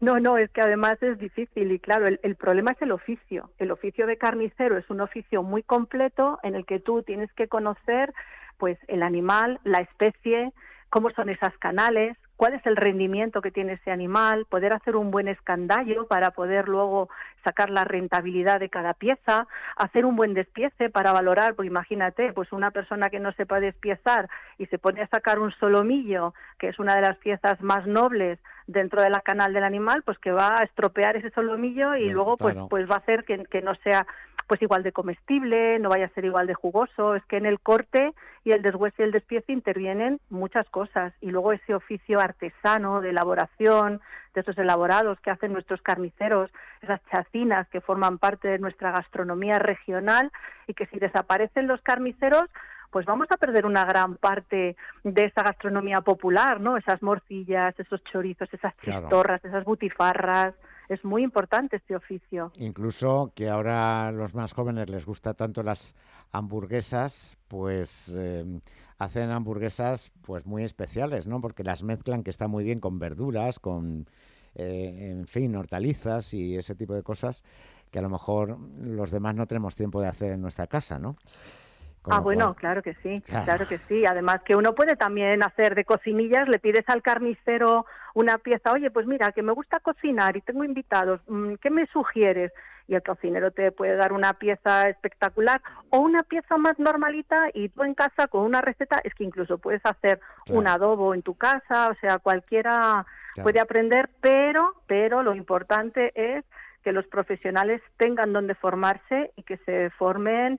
no, no, es que además es difícil y claro, el, el, problema es el oficio. El oficio de carnicero es un oficio muy completo en el que tú tienes que conocer pues el animal, la especie, cómo son esas canales, cuál es el rendimiento que tiene ese animal, poder hacer un buen escandallo para poder luego sacar la rentabilidad de cada pieza, hacer un buen despiece para valorar, pues imagínate, pues una persona que no sepa despiezar y se pone a sacar un solomillo, que es una de las piezas más nobles dentro de la canal del animal, pues que va a estropear ese solomillo y luego pues pues va a hacer que, que no sea pues igual de comestible, no vaya a ser igual de jugoso. Es que en el corte y el deshuese y el despiece intervienen muchas cosas. Y luego ese oficio artesano de elaboración, de esos elaborados que hacen nuestros carniceros, esas chacinas que forman parte de nuestra gastronomía regional y que si desaparecen los carniceros, pues vamos a perder una gran parte de esa gastronomía popular, ¿no? Esas morcillas, esos chorizos, esas chistorras, esas butifarras, es muy importante este oficio. Incluso que ahora a los más jóvenes les gusta tanto las hamburguesas, pues eh, hacen hamburguesas pues muy especiales, ¿no? Porque las mezclan que está muy bien con verduras, con eh, en fin, hortalizas y ese tipo de cosas que a lo mejor los demás no tenemos tiempo de hacer en nuestra casa, ¿no? Ah, bueno, claro que sí, claro. que sí. Además que uno puede también hacer de cocinillas, le pides al carnicero una pieza, oye, pues mira, que me gusta cocinar y tengo invitados, mm, ¿qué me sugieres? Y el cocinero te puede dar una pieza espectacular o una pieza más normalita y tú en casa con una receta, es que incluso puedes hacer un adobo en tu casa, o sea, cualquiera puede aprender, pero, pero lo importante es que los profesionales tengan donde formarse y que se formen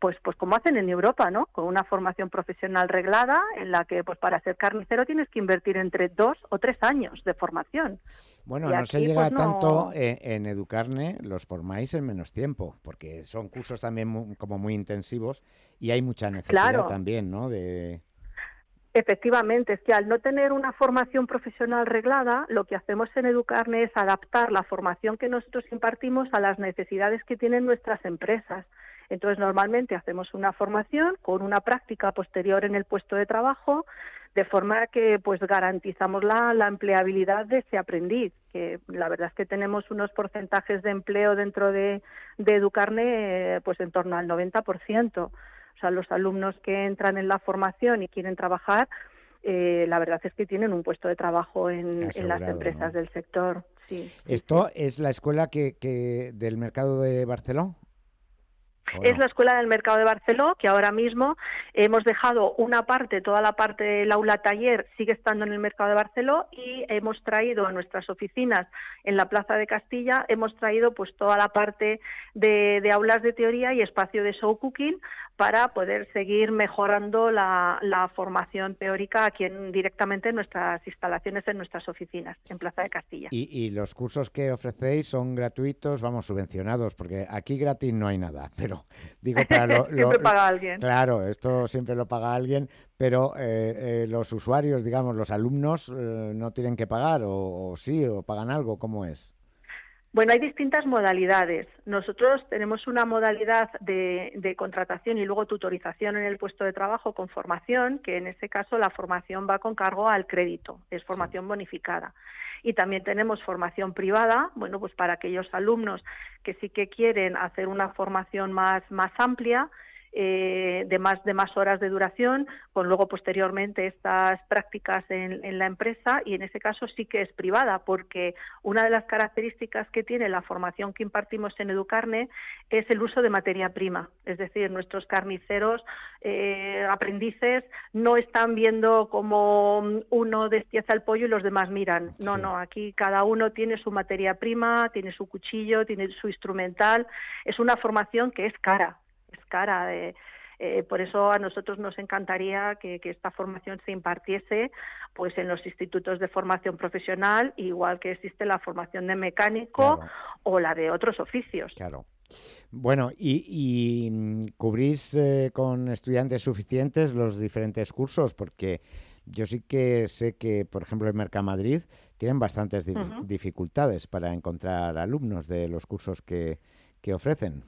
pues pues como hacen en Europa, ¿no? Con una formación profesional reglada en la que pues para ser carnicero tienes que invertir entre dos o tres años de formación. Bueno, no se llega pues, tanto en, Educarne, los formáis en menos tiempo, porque son cursos también como muy intensivos y hay mucha necesidad también, ¿no? De... Efectivamente, es que al no tener una formación profesional reglada, lo que hacemos en Educarne es adaptar la formación que nosotros impartimos a las necesidades que tienen nuestras empresas. Entonces, normalmente hacemos una formación con una práctica posterior en el puesto de trabajo, de forma que pues garantizamos la, empleabilidad de ese aprendiz, que la verdad es que tenemos unos porcentajes de empleo dentro de, Educarne eh, pues en torno al 90%. O sea, los alumnos que entran en la formación y quieren trabajar, eh, la verdad es que tienen un puesto de trabajo en, las empresas del sector. Sí, ¿Esto es la escuela que, que del mercado de Barcelona? Es la Escuela del Mercado de Barceló, que ahora mismo hemos dejado una parte, toda la parte del aula taller sigue estando en el Mercado de Barceló y hemos traído a nuestras oficinas en la Plaza de Castilla, hemos traído pues toda la parte de, de aulas de teoría y espacio de show cooking para poder seguir mejorando la, formación teórica aquí en, directamente en nuestras instalaciones, en nuestras oficinas, en Plaza de Castilla. Y, los cursos que ofrecéis son gratuitos, vamos, subvencionados, porque aquí gratis no hay nada, pero (laughs) digo para lo, siempre paga alguien. Claro, esto siempre lo paga alguien, pero eh, eh, los usuarios, digamos, los alumnos eh, no tienen que pagar, o, o sí, o pagan algo, ¿cómo es? Bueno, hay distintas modalidades. Nosotros tenemos una modalidad de, contratación y luego tutorización en el puesto de trabajo con formación, que en ese caso la formación va con cargo al crédito, es formación bonificada. Y también tenemos formación privada, bueno, pues para aquellos alumnos que sí que quieren hacer una formación más, más amplia, eh, de, más, de más horas de duración, con luego posteriormente estas prácticas en, en, la empresa y en ese caso sí que es privada, porque una de las características que tiene la formación que impartimos en Educarne es el uso de materia prima. Es decir, nuestros carniceros eh, aprendices no están viendo como uno despieza el pollo y los demás miran. No, no, aquí cada uno tiene su materia prima, tiene su cuchillo, tiene su instrumental. Es una formación que es cara, es cara. Eh, eh, por eso a nosotros nos encantaría que, esta formación se impartiese pues en los institutos de formación profesional, igual que existe la formación de mecánico o la de otros oficios. Claro. Bueno, y, mm, cubrís eh, con estudiantes suficientes los diferentes cursos, porque yo sí que sé que, por ejemplo, en Mercamadrid tienen bastantes dificultades para encontrar alumnos de los cursos que, que ofrecen.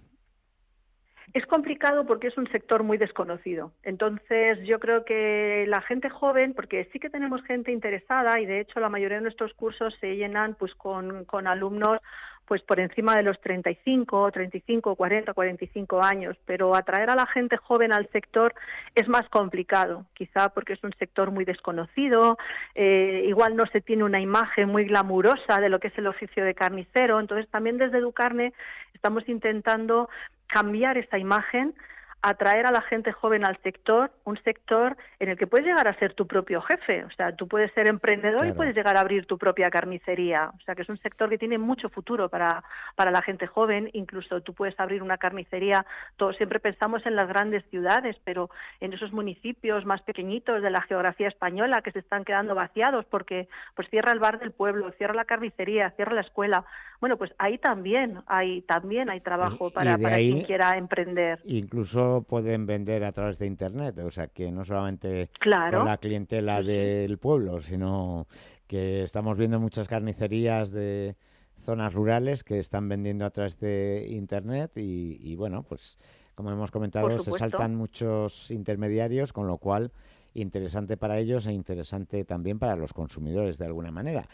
Es complicado porque es un sector muy desconocido. Entonces, yo creo que la gente joven, porque sí que tenemos gente interesada y de hecho la mayoría de nuestros cursos se llenan pues con, con alumnos pues por encima de los 35, 35, 40, 45 años, pero atraer a la gente joven al sector es más complicado, quizá porque es un sector muy desconocido, eh, igual no se tiene una imagen muy glamurosa de lo que es el oficio de carnicero, entonces también desde Educarne estamos intentando cambiar esa imagen atraer a la gente joven al sector, un sector en el que puedes llegar a ser tu propio jefe. O sea, tú puedes ser emprendedor y puedes llegar a abrir tu propia carnicería. O sea, que es un sector que tiene mucho futuro para, para la gente joven. Incluso tú puedes abrir una carnicería. Todos siempre pensamos en las grandes ciudades, pero en esos municipios más pequeñitos de la geografía española que se están quedando vaciados porque pues cierra el bar del pueblo, cierra la carnicería, cierra la escuela. Bueno, pues ahí también hay también hay trabajo para, para quien quiera emprender. Incluso pueden vender a través de internet, o sea que no solamente con la clientela del pueblo, sino que estamos viendo muchas carnicerías de zonas rurales que están vendiendo a través de internet y, bueno, pues como hemos comentado, se saltan muchos intermediarios, con lo cual interesante para ellos e interesante también para los consumidores de alguna manera.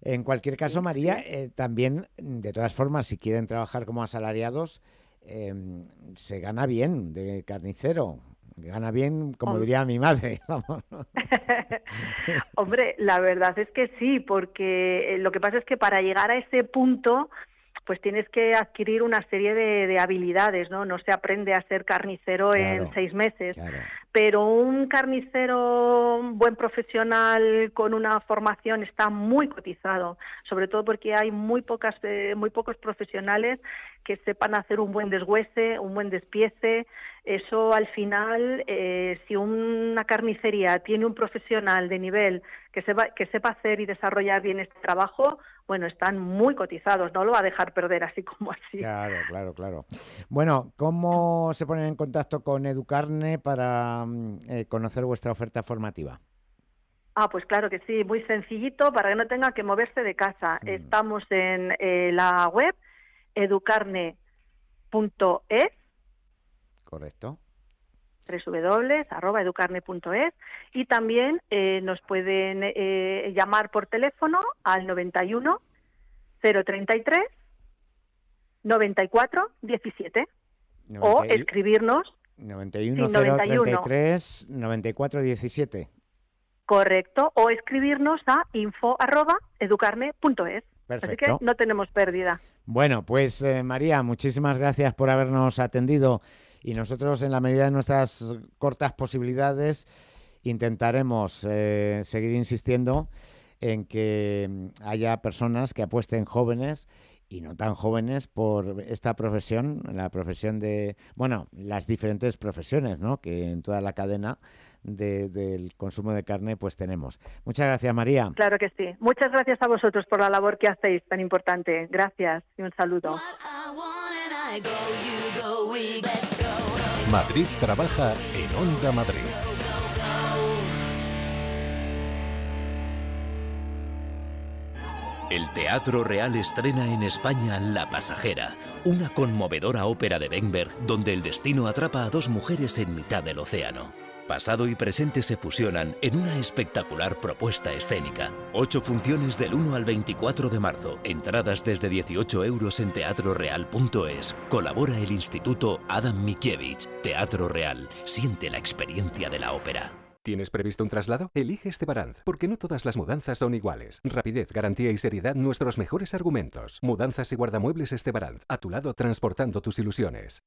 En cualquier caso, María, eh, también, de todas formas, si quieren trabajar como asalariados, em, se gana bien de carnicero. Gana bien, como diría mi madre. (laughs) (laughs) Hombre, la verdad es que sí, porque eh, lo que pasa es que para llegar a ese punto pues tienes que adquirir una serie de, habilidades, ¿no? No se aprende a ser carnicero en seis meses, pero un carnicero buen profesional con una formación está muy cotizado, sobre todo porque hay muy pocas, eh, muy pocos profesionales que sepan hacer un buen deshuese, un buen despiece. Eso al final, eh, si una carnicería tiene un profesional de nivel que sepa, que sepa hacer y desarrollar bien este trabajo, bueno, están muy cotizados, no lo va a dejar perder así como así. Claro, claro, claro. Bueno, ¿cómo se ponen en contacto con Educarne para mm, eh, conocer vuestra oferta formativa? Ah, pues claro que sí, muy sencillito para que no tenga que moverse de casa. Mm. Estamos en eh, la web educarne.es. Correcto www.educarne.es y también eh, nos pueden eh, llamar por teléfono al 91 033 94 17 o escribirnos 91 033 94 17 correcto. O escribirnos a info@educarne.es Así que no tenemos pérdida. Bueno, pues eh, María, muchísimas gracias por habernos atendido y nosotros en la medida de nuestras cortas posibilidades intentaremos eh, seguir insistiendo en que haya personas que apuesten jóvenes y no tan jóvenes por esta profesión, la profesión de, bueno, las diferentes profesiones, ¿no? Que en toda la cadena del consumo de carne pues tenemos. Muchas gracias, María. Claro que sí. Muchas gracias a vosotros por la labor que hacéis tan importante. Gracias y un saludo. Madrid trabaja en Onda Madrid. El Teatro Real estrena en España La Pasajera, una conmovedora ópera de Benberg donde el destino atrapa a dos mujeres en mitad del océano. Pasado y presente se fusionan en una espectacular propuesta escénica. Ocho funciones del 1 al 24 de marzo. Entradas desde 18 euros en teatroreal.es. Colabora el Instituto Adam Mikiewicz. Teatro Real. Siente la experiencia de la ópera. ¿Tienes previsto un traslado? Elige Estebaranz, porque no todas las mudanzas son iguales. Rapidez, garantía y seriedad, nuestros mejores argumentos. Mudanzas y guardamuebles Estebaranz, a tu lado transportando tus ilusiones.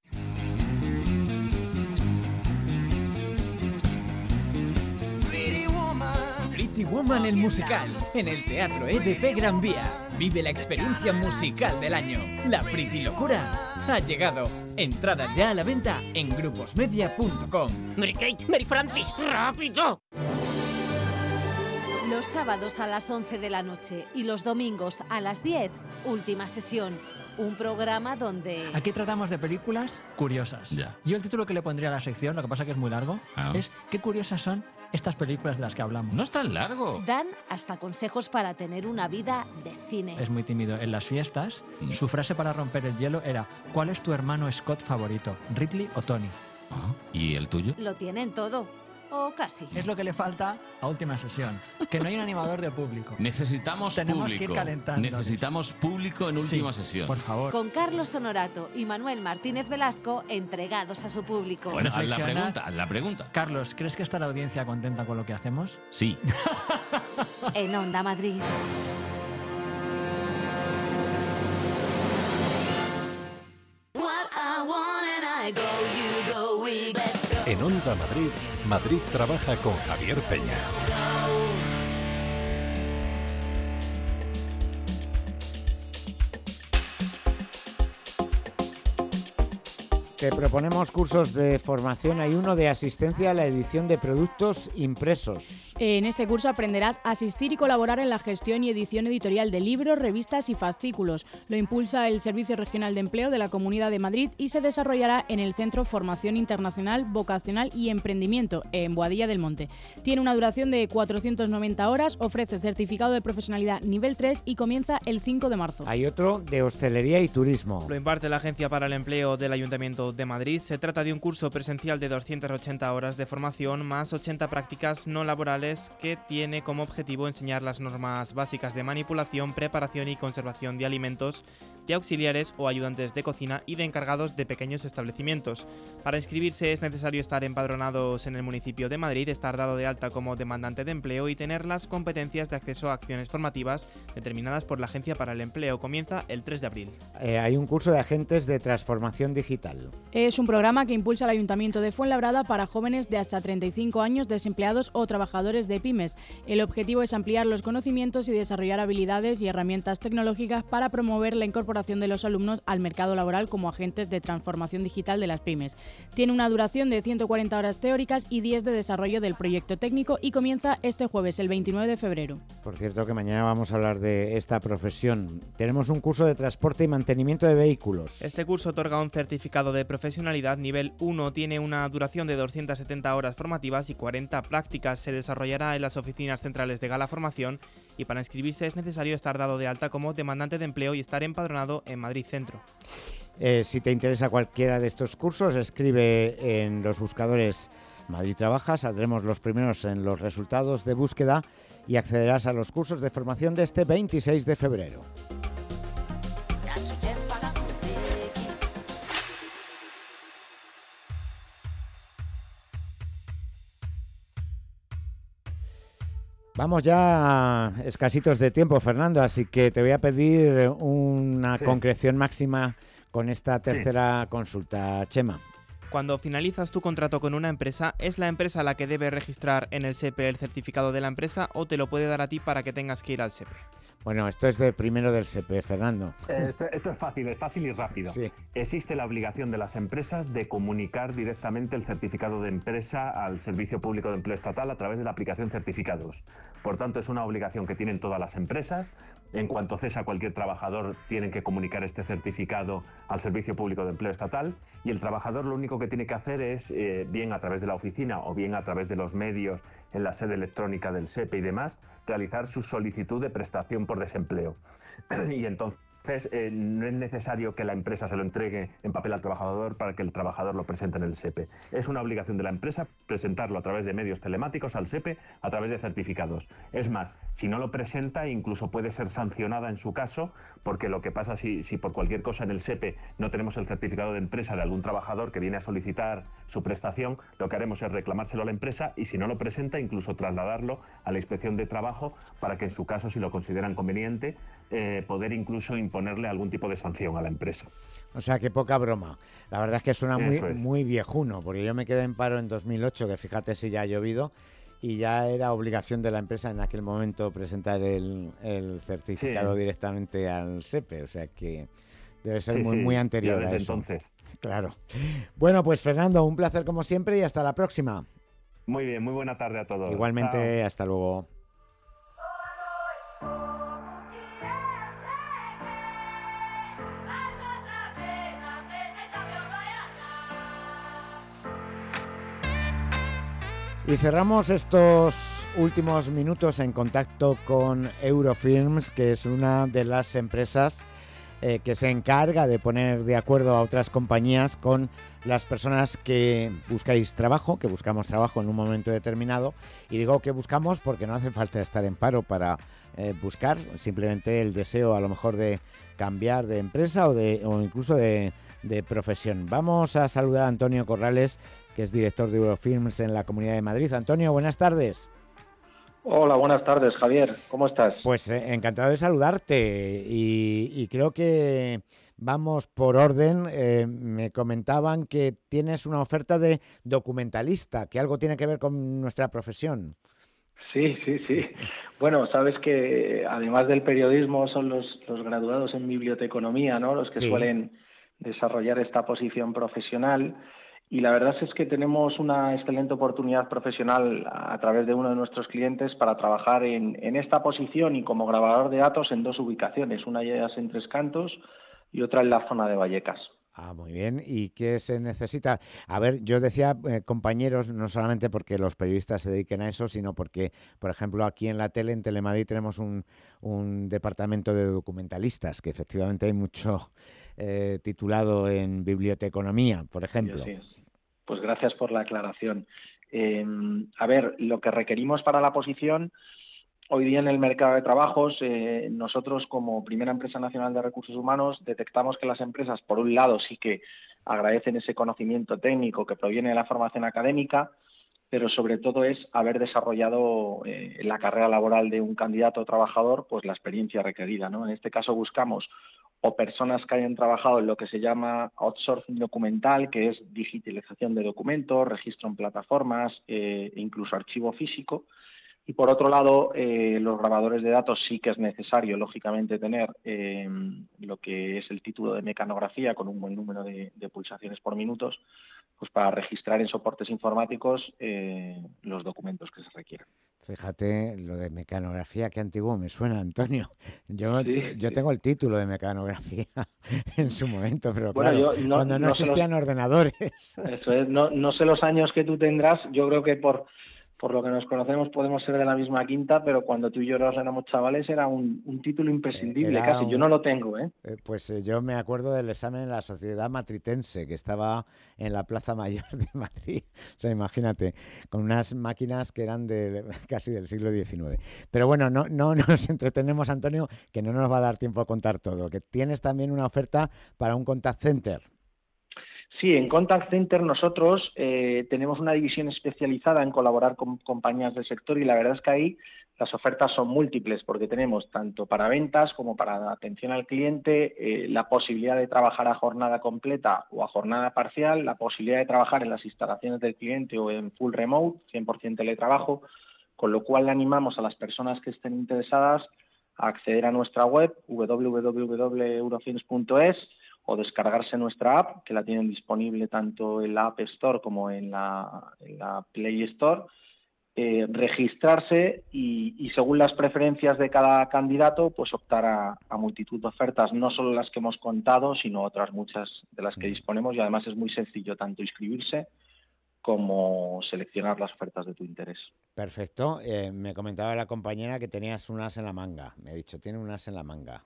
Pretty Woman el musical, en el Teatro EDP Gran Vía. Vive la experiencia musical del año. La Pretty Locura ha llegado. Entradas ya a la venta en gruposmedia.com. Mary Kate, Mary Francis, rápido. Los sábados a las 11 de la noche y los domingos a las 10, última sesión. Un programa donde... Aquí tratamos de películas curiosas. Ya. Yo el título que le pondría a la sección, lo que pasa que es muy largo, Ah. es ¿Qué curiosas son estas películas de las que hablamos? No es tan largo. Dan hasta consejos para tener una vida de cine. Es muy tímido. En las fiestas, Mm. su frase para romper el hielo era ¿Cuál es tu hermano Scott favorito? ¿Ridley o Tony? Ah, ¿Y el tuyo? Lo tienen todo. O casi. Es lo que le falta a última sesión. Que no hay un animador de público. Necesitamos Tenemos público. que ir calentándonos. Necesitamos público en Sí, última sesión. Por favor. Con Carlos Honorato y Manuel Martínez Velasco entregados a su público. Bueno, haz la pregunta, haz la pregunta. Carlos, ¿crees que está la audiencia contenta con lo que hacemos? Sí. (laughs) En Onda Madrid. En Onda Madrid, Madrid trabaja con Javier Peña. Te proponemos cursos de formación. Hay uno de asistencia a la edición de productos impresos. En este curso aprenderás a asistir y colaborar en la gestión y edición editorial de libros, revistas y fascículos. Lo impulsa el Servicio Regional de Empleo de la Comunidad de Madrid y se desarrollará en el Centro Formación Internacional, Vocacional y Emprendimiento, en Boadilla del Monte. Tiene una duración de 490 horas, ofrece certificado de profesionalidad nivel 3 y comienza el 5 de marzo. Hay otro de hostelería y turismo. Lo imparte la Agencia para el Empleo del Ayuntamiento de Madrid. Se trata de un curso presencial de 280 horas de formación más 80 prácticas no laborales que tiene como objetivo enseñar las normas básicas de manipulación, preparación y conservación de alimentos de auxiliares o ayudantes de cocina y de encargados de pequeños establecimientos. Para inscribirse es necesario estar empadronados en el municipio de Madrid, estar dado de alta como demandante de empleo y tener las competencias de acceso a acciones formativas determinadas por la Agencia para el Empleo. Comienza el 3 de abril. Eh, hay un curso de agentes de transformación digital. Es un programa que impulsa el Ayuntamiento de Fuenlabrada para jóvenes de hasta 35 años, desempleados o trabajadores de pymes. El objetivo es ampliar los conocimientos y desarrollar habilidades y herramientas tecnológicas para promover la incorporación de los alumnos al mercado laboral como agentes de transformación digital de las pymes. Tiene una duración de 140 horas teóricas y 10 de desarrollo del proyecto técnico y comienza este jueves, el 29 de febrero. Por cierto que mañana vamos a hablar de esta profesión. Tenemos un curso de transporte y mantenimiento de vehículos. Este curso otorga un certificado de profesionalidad nivel 1, tiene una duración de 270 horas formativas y 40 prácticas. Se desarrollará en las oficinas centrales de Gala Formación y para inscribirse es necesario estar dado de alta como demandante de empleo y estar empadronado en Madrid Centro. Eh, si te interesa cualquiera de estos cursos, escribe en los buscadores Madrid Trabaja, saldremos los primeros en los resultados de búsqueda y accederás a los cursos de formación de este 26 de febrero. Vamos ya a escasitos de tiempo, Fernando, así que te voy a pedir una Sí. concreción máxima con esta tercera consulta, Chema. Cuando finalizas tu contrato con una empresa, ¿es la empresa la que debe registrar en el SEPE el certificado de la empresa o te lo puede dar a ti para que tengas que ir al SEPE? Bueno, esto es de primero del SEPE, Fernando. Eh, Esto, esto es fácil, es fácil y rápido. Sí. Existe la obligación de las empresas de comunicar directamente el certificado de empresa al Servicio Público de Empleo Estatal a través de la aplicación Certificados. Por tanto, es una obligación que tienen todas las empresas. En cuanto cesa cualquier trabajador, tienen que comunicar este certificado al Servicio Público de Empleo Estatal y el trabajador lo único que tiene que hacer es, eh, bien a través de la oficina o bien a través de los medios en la sede electrónica del SEPE y demás, realizar su solicitud de prestación por desempleo. (clears throat) y entonces eh, no es necesario que la empresa se lo entregue en papel al trabajador para que el trabajador lo presente en el SEPE. Es una obligación de la empresa presentarlo a través de medios telemáticos al SEPE, a través de certificados. Es más, si no lo presenta, incluso puede ser sancionada en su caso, porque lo que pasa si, si por cualquier cosa en el SEPE no tenemos el certificado de empresa de algún trabajador que viene a solicitar su prestación, lo que haremos es reclamárselo a la empresa y si no lo presenta, incluso trasladarlo a la inspección de trabajo para que en su caso, si lo consideran conveniente, eh, poder incluso imponerle algún tipo de sanción a la empresa. O sea, que poca broma. La verdad es que suena muy, es. muy viejuno, porque yo me quedé en paro en 2008, que fíjate si ya ha llovido, y ya era obligación de la empresa en aquel momento presentar el, el certificado Sí. directamente al SEPE. O sea que debe ser Sí, muy, sí, muy ya anterior desde a eso. entonces. (laughs) Claro. Bueno, pues Fernando, un placer como siempre y hasta la próxima. Muy bien, muy buena tarde a todos. Igualmente, Chao. hasta luego. Y cerramos estos últimos minutos en contacto con Eurofilms, que es una de las empresas eh, que se encarga de poner de acuerdo a otras compañías con las personas que buscáis trabajo, que buscamos trabajo en un momento determinado. Y digo que buscamos porque no hace falta estar en paro para eh, buscar, simplemente el deseo a lo mejor de cambiar de empresa o, de, o incluso de, de profesión. Vamos a saludar a Antonio Corrales, que es director de Eurofilms en la Comunidad de Madrid. Antonio, buenas tardes. Hola, buenas tardes, Javier. ¿Cómo estás? Pues eh, encantado de saludarte y, y creo que vamos por orden. Eh, me comentaban que tienes una oferta de documentalista, que algo tiene que ver con nuestra profesión. Sí, sí, sí. Bueno, sabes que además del periodismo son los, los graduados en biblioteconomía, ¿no? Los que Sí. suelen desarrollar esta posición profesional. Y la verdad es que tenemos una excelente oportunidad profesional a través de uno de nuestros clientes para trabajar en, en esta posición y como grabador de datos en dos ubicaciones, una de ellas en Tres Cantos y otra en la zona de Vallecas. Ah, muy bien. ¿Y qué se necesita? A ver, yo decía eh, compañeros, no solamente porque los periodistas se dediquen a eso, sino porque, por ejemplo, aquí en la tele, en Telemadrid, tenemos un, un departamento de documentalistas, que efectivamente hay mucho eh, titulado en biblioteconomía, por ejemplo. Así es. Pues gracias por la aclaración. Eh, a ver, lo que requerimos para la posición, hoy día en el mercado de trabajos, eh, nosotros como primera empresa nacional de recursos humanos detectamos que las empresas, por un lado, sí que agradecen ese conocimiento técnico que proviene de la formación académica, pero sobre todo es haber desarrollado eh, en la carrera laboral de un candidato o trabajador pues la experiencia requerida. ¿no? En este caso buscamos o personas que hayan trabajado en lo que se llama outsourcing documental, que es digitalización de documentos, registro en plataformas eh, e incluso archivo físico. Y por otro lado, eh, los grabadores de datos sí que es necesario, lógicamente, tener eh, lo que es el título de mecanografía con un buen número de, de pulsaciones por minutos, pues para registrar en soportes informáticos eh, los documentos que se requieran. Fíjate, lo de mecanografía, qué antiguo me suena, Antonio. Yo, Sí, yo sí. tengo el título de mecanografía (laughs) en su momento, pero Bueno, claro, yo no- cuando no, no se los- existían ordenadores. Eso es, no, no sé los años que tú tendrás, yo creo que por, por lo que nos conocemos podemos ser de la misma quinta, pero cuando tú y yo nos éramos chavales era un, un título imprescindible Era casi. Yo no lo tengo, ¿eh? Eh, Pues eh, yo me acuerdo del examen de la Sociedad Matritense, que estaba en la Plaza Mayor de Madrid. (laughs) O sea, imagínate, con unas máquinas que eran de, (laughs) casi del siglo XIX. Pero bueno, no, no (laughs) nos entretenemos, Antonio, que no nos va a dar tiempo a contar todo. Que tienes también una oferta para un contact center. Sí, en Contact Center nosotros eh, tenemos una división especializada en colaborar con compañías del sector y la verdad es que ahí las ofertas son múltiples porque tenemos tanto para ventas como para atención al cliente eh, la posibilidad de trabajar a jornada completa o a jornada parcial, la posibilidad de trabajar en las instalaciones del cliente o en full remote, 100% teletrabajo, con lo cual animamos a las personas que estén interesadas a acceder a nuestra web www.eurofins.es o descargarse nuestra app, que la tienen disponible tanto en la App Store como en la, en la Play Store, eh, registrarse y, y según las preferencias de cada candidato, pues optar a, a multitud de ofertas, no solo las que hemos contado, sino otras muchas de las que disponemos y además es muy sencillo tanto inscribirse como seleccionar las ofertas de tu interés. Perfecto. Eh, me comentaba la compañera que tenías unas en la manga. Me ha dicho, tiene unas en la manga.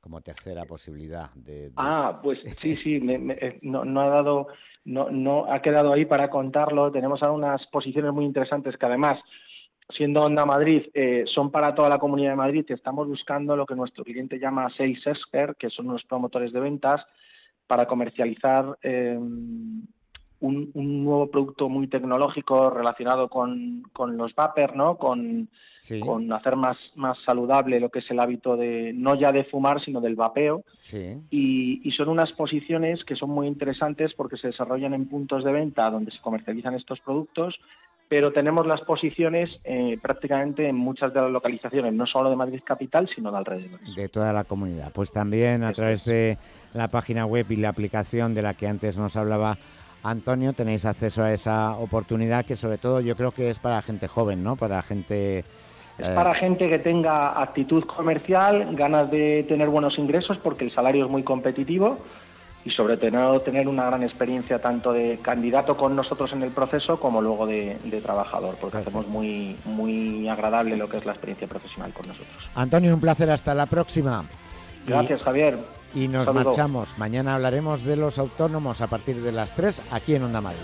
Como tercera posibilidad de, de- Ah, pues (laughs) sí, sí, me- me- eh, no, no ha dado, no, no ha quedado ahí para contarlo. Tenemos ahora unas posiciones muy interesantes que además, siendo Onda Madrid, eh, son para toda la Comunidad de Madrid. Estamos buscando lo que nuestro cliente llama sales expert, que son unos promotores de ventas, para comercializar eh, un, un nuevo producto muy tecnológico relacionado con, con los vapor, ¿no? Con, Sí. con hacer más, más saludable lo que es el hábito de, no ya de fumar, sino del vapeo Sí. y, y son unas posiciones que son muy interesantes porque se desarrollan en puntos de venta donde se comercializan estos productos, pero tenemos las posiciones eh, prácticamente en muchas de las localizaciones, no solo de Madrid Capital, sino de alrededor. de toda la comunidad. Pues también a través de la página web y la aplicación de la que antes nos hablaba Antonio, tenéis acceso a esa oportunidad que sobre todo yo creo que es para gente joven, ¿no? Para gente... Es eh, para gente que tenga actitud comercial, ganas de tener buenos ingresos porque el salario es muy competitivo y sobre todo tener una gran experiencia tanto de candidato con nosotros en el proceso como luego de, de trabajador, porque hacemos muy, muy agradable lo que es la experiencia profesional con nosotros. Antonio, un placer, hasta la próxima. Y- Gracias, Javier. Y nos marchamos. Mañana hablaremos de los autónomos a partir de las 3 aquí en Onda Madrid.